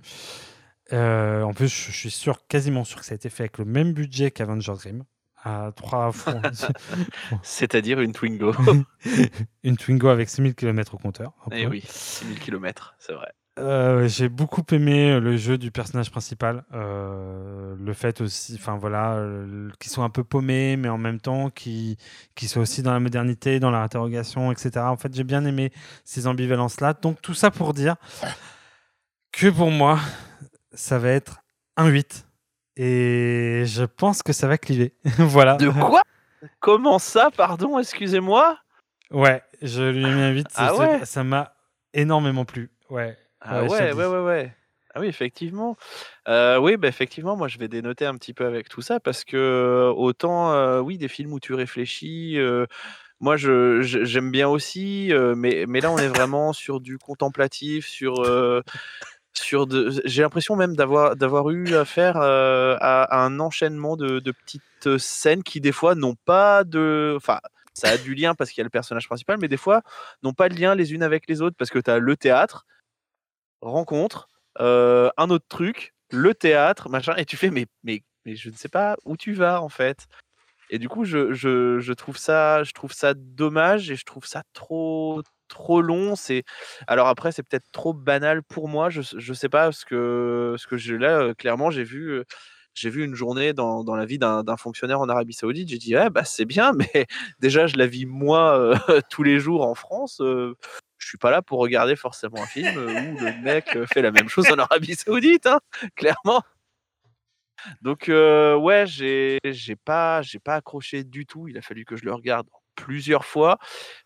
En plus, je suis sûr, quasiment sûr que ça a été fait avec le même budget qu'Avengers Dream. À trois fois. C'est-à-dire une Twingo. une Twingo avec 6000 km au compteur. Eh oui, 6000 km, c'est vrai. Euh, j'ai beaucoup aimé le jeu du personnage principal. Euh, le fait aussi, enfin voilà, euh, qu'ils soient un peu paumés, mais en même temps qu'ils qu'ils soient aussi dans la modernité, dans la interrogation, etc. En fait, j'ai bien aimé ces ambivalences-là. Donc, tout ça pour dire que pour moi, ça va être un 8. Et je pense que ça va cliver. voilà. De quoi? Comment ça, pardon, excusez-moi? Ouais, je lui ai mis un 8. Ah ouais? Ça m'a énormément plu. Ouais. Ah je ouais, ouais, ouais, ouais. Ah oui, effectivement. Euh, oui, bah effectivement, moi je vais dénoter un petit peu avec tout ça parce que autant, euh, oui, des films où tu réfléchis, euh, moi je, je- j'aime bien aussi, euh, mais, mais là on est vraiment sur du contemplatif, sur, j'ai l'impression même d'avoir, d'avoir eu affaire euh, à, un enchaînement de, petites scènes qui des fois n'ont pas de, enfin, ça a du lien parce qu'il y a le personnage principal, mais des fois n'ont pas de lien les unes avec les autres parce que tu as le théâtre, rencontre, euh, un autre truc, le théâtre, machin, et tu fais mais, mais, mais je ne sais pas où tu vas en fait. Et du coup, je, je trouve ça, je trouve ça dommage et je trouve ça trop, trop long. C'est alors après, c'est peut-être trop banal pour moi. Je, je sais pas ce que, ce que j'ai là. clairement, j'ai vu, j'ai vu une journée dans, dans la vie d'un fonctionnaire en Arabie Saoudite. J'ai dit ouais, bah c'est bien, mais déjà je la vis moi tous les jours en France. euh, je suis pas là pour regarder forcément un film où le mec fait la même chose en Arabie Saoudite, hein, clairement. Donc ouais, j'ai pas pas accroché du tout. Il a fallu que je le regarde plusieurs fois.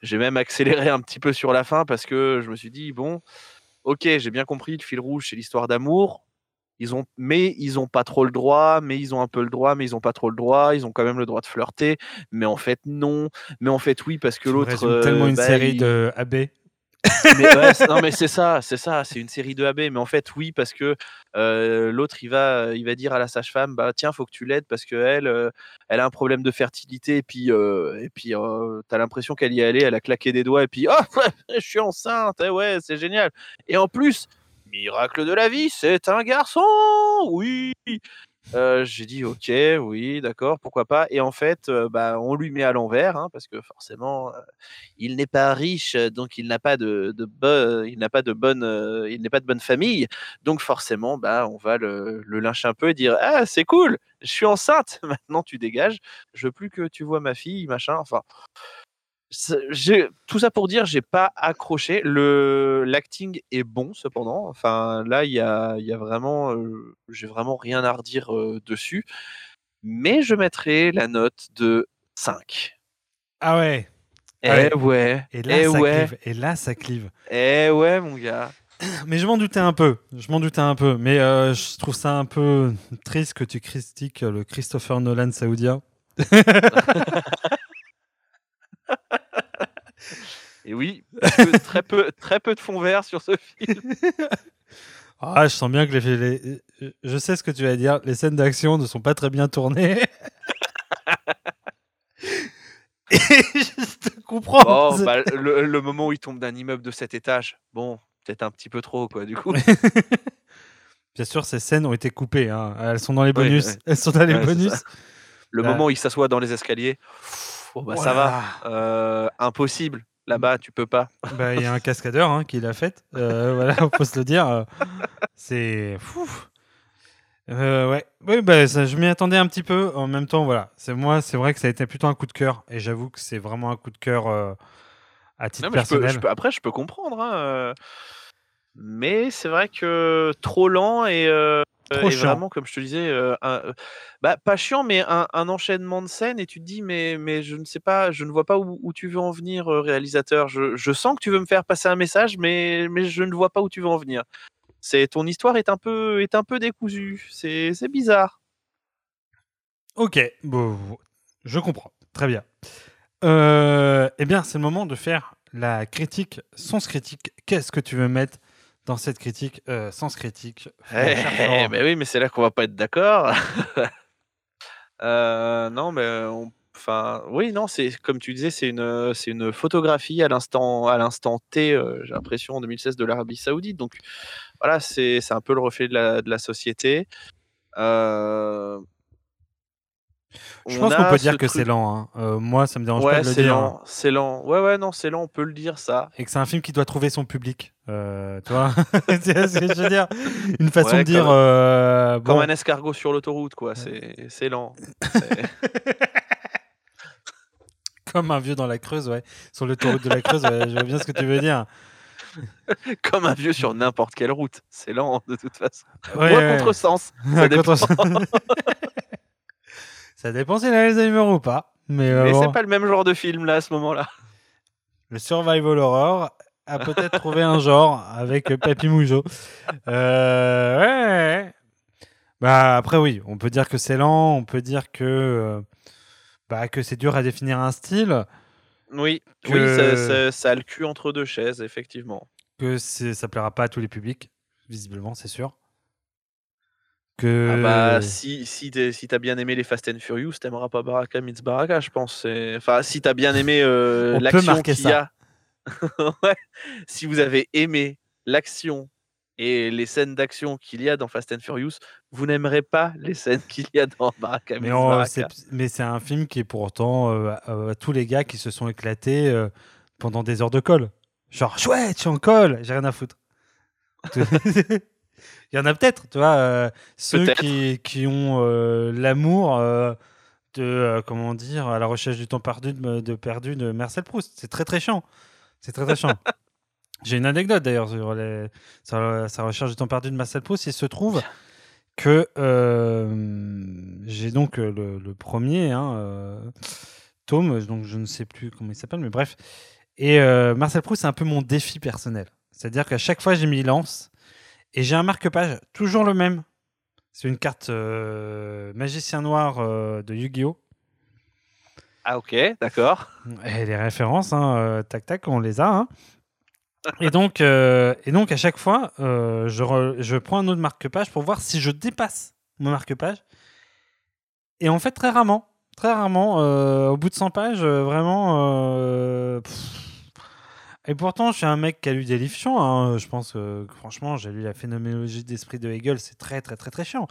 J'ai même accéléré un petit peu sur la fin parce que je me suis dit bon, ok, j'ai bien compris le fil rouge, c'est l'histoire d'amour. Ils ont, mais ils ont pas trop le droit, mais ils ont un peu le droit, mais ils ont pas trop le droit. Ils ont quand même le droit de flirter, mais en fait non, mais en fait oui parce que l'autre. résumes tellement euh, une bah, série il- de AB. Non mais c'est ça, c'est ça, c'est une série de AB. Mais en fait, oui, parce que euh, l'autre, il va, il va dire à la sage-femme, bah tiens, faut que tu l'aides parce que elle, euh, elle a un problème de fertilité. Et puis, euh, et puis, euh, t'as l'impression qu'elle y est allée, elle a claqué des doigts et puis, oh, je suis enceinte, eh ouais, c'est génial. Et en plus, miracle de la vie, c'est un garçon, oui. Euh, j'ai dit ok, oui, d'accord, pourquoi pas. Et en fait, euh, bah, on lui met à l'envers, hein, parce que forcément, euh, il n'est pas riche, donc il n'a pas de, de il n'a pas de bonne, il n'est pas de bonne famille. Donc forcément, bah, on va le, le lyncher un peu et dire ah c'est cool, je suis enceinte, maintenant tu dégages, je veux plus que tu vois ma fille, machin. Enfin, tout ça pour dire, j'ai pas accroché. Le l'acting est bon cependant. Enfin là, il y a, il y a vraiment, euh, j'ai vraiment rien à redire euh, dessus. Mais je mettrai la note de 5. Ah ouais. Eh Ah ouais. ouais. Et là, eh ça ouais. clive. Et là, ça clive. Eh ouais, mon gars. Mais je m'en doutais un peu. Je m'en doutais un peu. Mais euh, je trouve ça un peu triste que tu critiques le Christopher Nolan saoudien. Et oui, parce que très peu, très peu de fond vert sur ce film. Ah, je sens bien que les, les- je sais ce que tu vas dire. Les scènes d'action ne sont pas très bien tournées. Et je te comprends. Bon, C'est- bah, le, le moment où il tombe d'un immeuble de 7 étages, bon, peut-être un petit peu trop, quoi, du coup. Bien sûr, ces scènes ont été coupées. hein. Elles sont dans les Oui, bonus. Elles sont dans les Ouais, bonus. Le Là- moment où il s'assoit dans les escaliers, bon, bah, ça va. Euh, impossible. Là-bas, tu peux pas. Bah, il y a un cascadeur hein, qui l'a fait. Euh, voilà, on peut se le dire. C'est fou. Euh, ouais, oui, bah, ça, je m'y attendais un petit peu. En même temps, voilà, c'est moi, c'est vrai que ça a été plutôt un coup de cœur, et j'avoue que c'est vraiment un coup de cœur euh, à titre Non, mais je peux- personnel. je peux- après, je peux comprendre. hein, euh, Mais c'est vrai que trop lent et, euh, Trop et chiant. vraiment, comme je te disais, euh, un- euh, bah, pas chiant, mais un, un enchaînement de scènes et tu te dis, mais, mais je ne sais pas, je ne vois pas où, où tu veux en venir, euh, réalisateur. Je, je sens que tu veux me faire passer un message, mais, mais je ne vois pas où tu veux en venir. C'est ton histoire est un peu est un peu décousue. C'est c'est bizarre. Ok, bon, je comprends. Très bien. Euh, eh bien, c'est le moment de faire la critique sens critique. Qu'est-ce que tu veux mettre dans cette critique euh, sens critique mon Eh, cher Florent ben oui, mais c'est là qu'on va pas être d'accord. Euh, non, mais on- enfin, oui, non, c'est comme tu disais, c'est une, c'est une photographie à l'instant, à l'instant T. euh, j'ai l'impression en 2016 de l'Arabie Saoudite. Donc voilà, c'est, c'est un peu le reflet de la, de la société. Je on pense qu'on peut ce dire que truc- c'est lent. hein. Euh, moi, ça me dérange Ouais, pas de le c'est dire. lent, hein. c'est lent. Ouais, ouais, non, c'est lent. On peut le dire ça. Et que c'est un film qui doit trouver son public. Euh, tu vois C'est ce que je veux dire? Une façon Ouais, de dire. comme- euh, Comme un escargot sur l'autoroute, quoi. C'est, c'est lent. Comme un vieux dans la Creuse, ouais. Sur l'autoroute de la Creuse, je vois bien ce que tu veux dire. Comme un vieux sur n'importe quelle route. C'est lent, de toute façon. Ou ouais. contresens. Ça dépend. Ça dépend s'il a Alzheimer ou pas. Mais, euh, Mais bon, c'est pas le même genre de film, là, à ce moment-là. le survival horror a peut-être trouvé un genre avec Papy Moujo. Euh, ouais, ouais. Bah, après, oui, on peut dire que c'est lent, on peut dire que, euh, bah, que c'est dur à définir un style. Oui, Que- oui ça, ça- ça a le cul entre deux chaises, effectivement. que ça plaira pas à tous les publics, visiblement, c'est sûr. Que Ah bah, si, si t'as bien aimé les Fast and Furious, t'aimeras pas Baraka Meets Baraka, je pense. Enfin, si t'as bien aimé euh, l'action qu'il y a. Ouais. Si vous avez aimé l'action et les scènes d'action qu'il y a dans Fast and Furious, vous n'aimerez pas les scènes qu'il y a dans Baraka Meets on- Baraka. mais c'est un film qui est pourtant euh, à- à tous les gars qui se sont éclatés euh, pendant des heures de colle. Genre, chouette, je suis en colle, j'ai rien à foutre. Il y en a peut-être, tu vois, euh, ceux qui, qui ont euh, l'amour euh, de, comment dire, à la recherche du temps perdu de, de perdu de Marcel Proust. C'est très très chiant. C'est très très chiant. J'ai une anecdote d'ailleurs sur, les, sur sa recherche du temps perdu de Marcel Proust. Il se trouve que j'ai donc le, le premier hein, tome, donc je ne sais plus comment il s'appelle, mais bref. Et Marcel Proust, c'est un peu mon défi personnel. C'est-à-dire qu'à chaque fois, j'ai mis lance et j'ai un marque-page, toujours le même. C'est une carte euh, magicien noir euh, de Yu-Gi-Oh! Ah, ok, d'accord. Et les références, hein, euh, tac tac, on les a. hein. Et donc, et donc à chaque fois, je, re- je prends un autre marque-page pour voir si je dépasse mon marque-page. Et en fait, très rarement, très rarement, au bout de 100 pages, vraiment. pff. Et pourtant, je suis un mec qui a lu des livres chiants. hein. Je pense que, franchement, j'ai lu la phénoménologie d'esprit de Hegel, c'est très très très très chiant.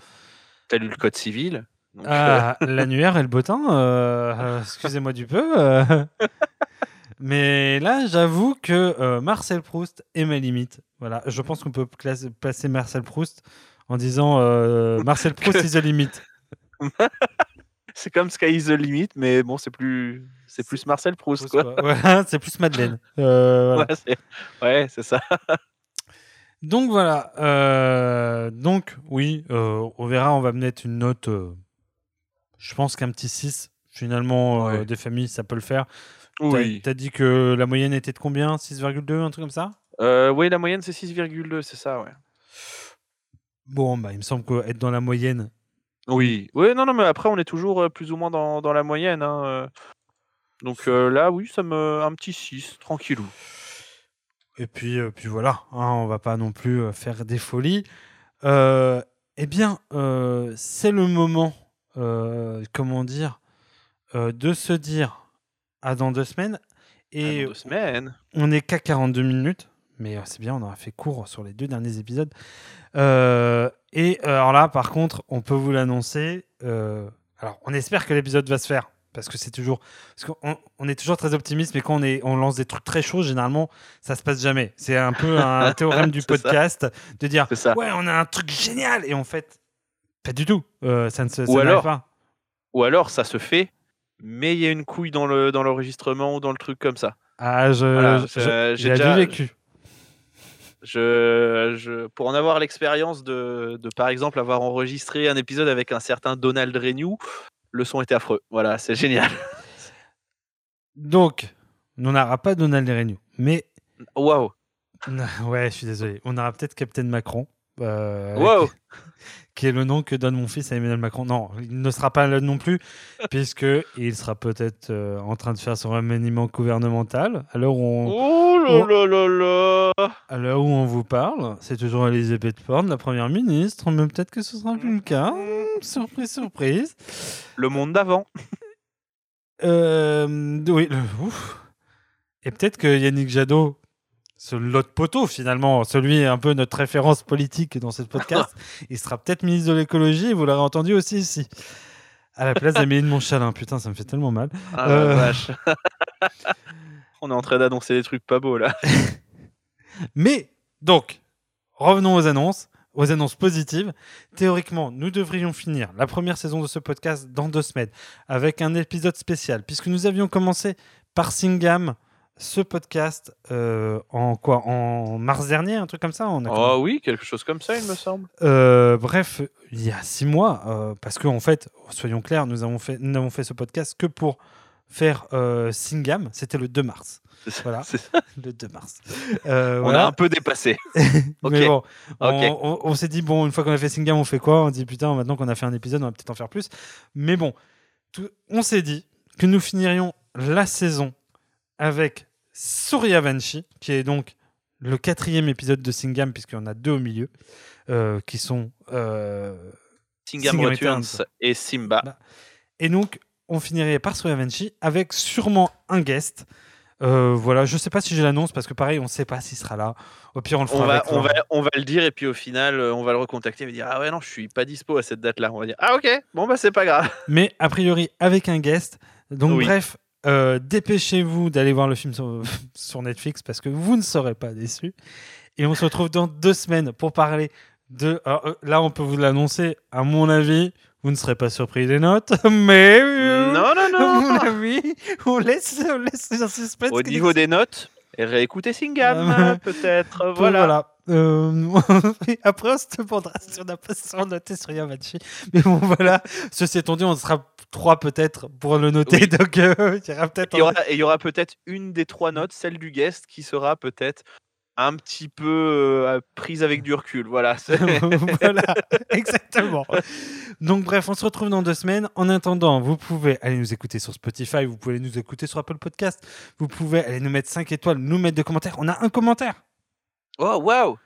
T'as lu le code civil donc, euh, Ah, l'annuaire et le bottin, euh, euh, excusez-moi du peu. euh. Mais là, j'avoue que Marcel Proust est ma limite. Voilà, je pense qu'on peut classer- placer Marcel Proust en disant Marcel Proust is the limit. C'est comme Sky is the limit, mais bon, c'est plus, c'est plus Marcel Proust, quoi. quoi. Voilà, c'est plus Madeleine. Euh, voilà. Ouais, c'est- ouais, ça. Donc voilà. euh, donc oui, euh, on verra, on va mettre une note. je pense qu'un petit 6. Finalement, Ouais. des familles, ça peut le faire. Oui. T'as dit que la moyenne était de combien? 6,2, un truc comme ça? Oui, la moyenne, c'est 6,2, c'est ça, ouais. Bon, bah, il me semble qu'être dans la moyenne. Oui. Oui, non, non, mais après, on est toujours plus ou moins dans, dans la moyenne. hein. Donc euh, là, oui, ça me. Un petit 6, tranquillou. Et puis, euh, puis voilà, hein, on va pas non plus faire des folies. Euh, eh bien, c'est le moment, comment dire, de se dire à dans deux semaines. Et dans deux semaines. on n'est qu'à 42 minutes, mais c'est bien, on aura fait court sur les deux derniers épisodes. Euh, et euh, alors là, par contre, on peut vous l'annoncer. euh, alors, on espère que l'épisode va se faire. Parce que c'est toujours. Parce qu'on on est toujours très optimiste, mais quand on, est, on lance des trucs très chauds, généralement, ça se passe jamais. C'est un peu un théorème du ça. podcast de dire. Ouais, on a un truc génial Et en fait, pas du tout. Euh, ça ne se Ou alors, pas. ou alors, ça se fait, mais il y a une couille dans le dans l'enregistrement ou dans le truc comme ça. Ah, je, Voilà, je- je- je- j'ai déjà- vécu. Je, je, pour en avoir l'expérience de, de, par exemple, avoir enregistré un épisode avec un certain Donald Renew, le son était affreux. Voilà, c'est génial. Donc, on n'aura pas Donald Renew, mais Waouh. ouais, je suis désolé. On aura peut-être Captain Macron. Euh, Wow. qui est le nom que donne mon fils à Emmanuel Macron. Non, il ne sera pas là non plus, puisque il sera peut-être euh, en train de faire son remaniement gouvernemental. À l'heure où on, Oh là là là là. à l'heure où on vous parle, c'est toujours Elisabeth Borne, la première ministre, mais peut-être que ce sera plus le cas. Hmm, surprise, surprise. Le monde d'avant. Euh, oui, le- ouf. Et peut-être que Yannick Jadot, ce l'autre poteau finalement, celui un peu notre référence politique dans ce podcast, il sera peut-être ministre de l'écologie, vous l'aurez entendu aussi ici. À la place d'Amélie de Montchalin. Putain, ça me fait tellement mal. Ah Euh, vache. On est en train d'annoncer des trucs pas beaux là. Mais, donc, revenons aux annonces, aux annonces positives. Théoriquement, nous devrions finir la première saison de ce podcast dans deux semaines avec un épisode spécial, puisque nous avions commencé par Singam, ce podcast euh, en quoi En mars dernier, un truc comme ça on a commencé- Oh oui, quelque chose comme ça, il me semble. Euh, bref, il y a six mois, euh, parce qu'en fait, soyons clairs, nous avons fait, nous n'avons fait ce podcast que pour faire Singam. C'était le 2 mars. Voilà, le 2 mars. On voilà. a un peu dépassé. Mais bon, on, on- on s'est dit, bon, une fois qu'on a fait Singam, on fait quoi? On dit, putain, maintenant qu'on a fait un épisode, on va peut-être en faire plus. Mais bon, tout- on s'est dit que nous finirions la saison avec Suryavanshi, qui est donc le quatrième épisode de Singam, puisqu'il y en a deux au milieu, euh, qui sont euh, Singam Singam Returns et Simba. Et donc, on finirait par Suryavanshi avec sûrement un guest. Euh, voilà, je sais pas si j'ai l'annonce parce que pareil, on sait pas s'il sera là. Au pire, on le fera On va, avec on, va, Laurent. on va le dire et puis au final, euh, on va le recontacter et va dire Ah ouais, non, je suis pas dispo à cette date-là. On va dire Ah ok, bon bah c'est pas grave. Mais a priori, avec un guest. Donc, Oui. bref, euh, dépêchez-vous d'aller voir le film sur, sur Netflix parce que vous ne serez pas déçus. Et on se retrouve dans deux semaines pour parler de. alors, euh, là, on peut vous l'annoncer. À mon avis, vous ne serez pas surpris des notes, mais. euh, Non, non, non. À mon avis, on laisse, on laisse un suspense. Au niveau des notes, réécoutez Singam, peut-être. Voilà. Euh, après, on se demandera si on a pas on noté sur Yamachi. Mais bon, voilà. Ceci étant dit, on sera trois peut-être pour le noter. Oui. Donc, euh, il y aura peut-être. Il y aura, et il y aura peut-être une des trois notes, celle du guest, qui sera peut-être un petit peu euh, prise avec du recul. Voilà. voilà, exactement. Donc bref, on se retrouve dans deux semaines. En attendant, vous pouvez aller nous écouter sur Spotify, vous pouvez nous écouter sur Apple Podcast, vous pouvez aller nous mettre 5 étoiles, nous mettre des commentaires. On a un commentaire. Oh, waouh!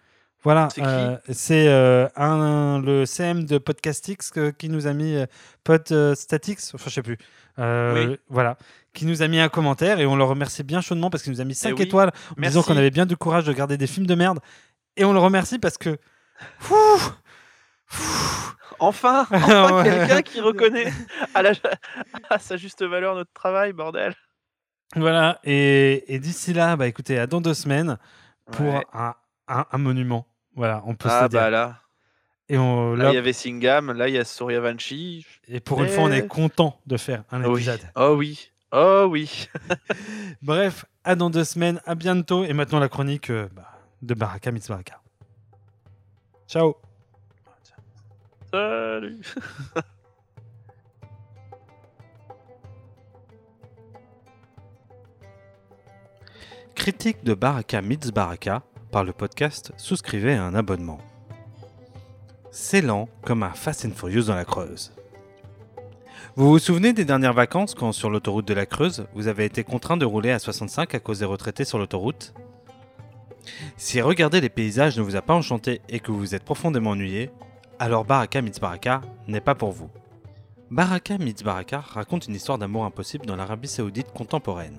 Voilà, C'est euh, euh, un, le CM de Podcastix que- qui nous a mis euh, Pod euh, Statix, enfin je sais plus. Euh, Oui. Voilà, qui nous a mis un commentaire et on le remercie bien chaudement parce qu'il nous a mis 5 Eh oui, étoiles en disant qu'on avait bien du courage de garder des films de merde. Et on le remercie parce que. Ouh, Enfin, enfin quelqu'un qui reconnaît à, la- à sa juste valeur notre travail, bordel. Voilà, et, et d'ici là, bah écoutez, à dans deux semaines pour Ouais. un, un- un monument. Voilà, on peut Ah se dire. bah là. Et, on, Là, il y avait Singam, là, il y a Suryavanshi. et pour une fois, on est content de faire un Oh oui. épisode. Oh oui. Oh oui. Bref, à dans deux semaines, à bientôt. Et maintenant, la chronique euh, bah, de Baraka Mitsbaraka. Ciao. Salut. Critique de Baraka Meets Baraka par le podcast Souscrivez à un abonnement. C'est lent comme un Fast and Furious dans la Creuse. Vous vous souvenez des dernières vacances quand sur l'autoroute de la Creuse, vous avez été contraint de rouler à 65 à cause des retraités sur l'autoroute? Si regarder les paysages ne vous a pas enchanté et que vous vous êtes profondément ennuyé, alors Baraka Meets Baraka n'est pas pour vous. Baraka Meets Baraka raconte une histoire d'amour impossible dans l'Arabie Saoudite contemporaine.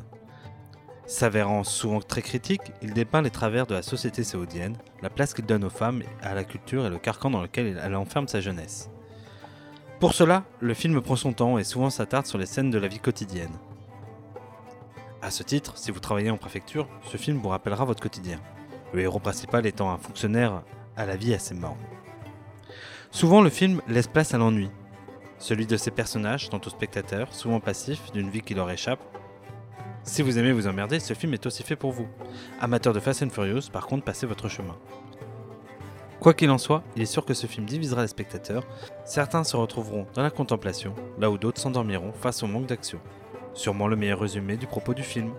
S'avérant souvent très critique, il dépeint les travers de la société saoudienne, la place qu'il donne aux femmes, à la culture et le carcan dans lequel elle enferme sa jeunesse. Pour cela, le film prend son temps et souvent s'attarde sur les scènes de la vie quotidienne. A ce titre, si vous travaillez en préfecture, ce film vous rappellera votre quotidien, le héros principal étant un fonctionnaire à la vie assez morne. Souvent, le film laisse place à l'ennui, celui de ses personnages, tantôt spectateurs, souvent passifs, d'une vie qui leur échappe, Si vous aimez vous emmerder, ce film est aussi fait pour vous. Amateur de Fast and Furious, par contre, passez votre chemin. Quoi qu'il en soit, il est sûr que ce film divisera les spectateurs. Certains se retrouveront dans la contemplation, là où d'autres s'endormiront face au manque d'action. Sûrement le meilleur résumé du propos du film.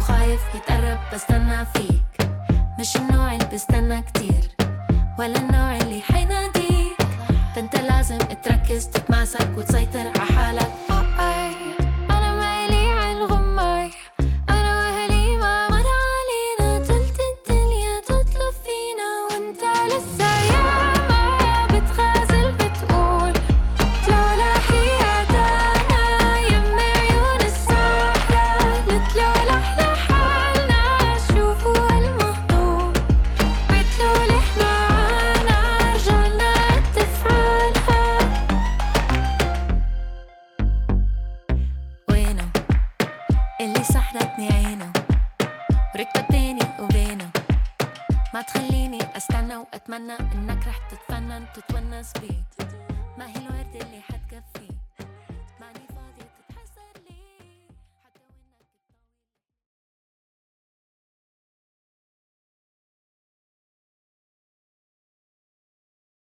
وخايف يتقرب بستنى فيك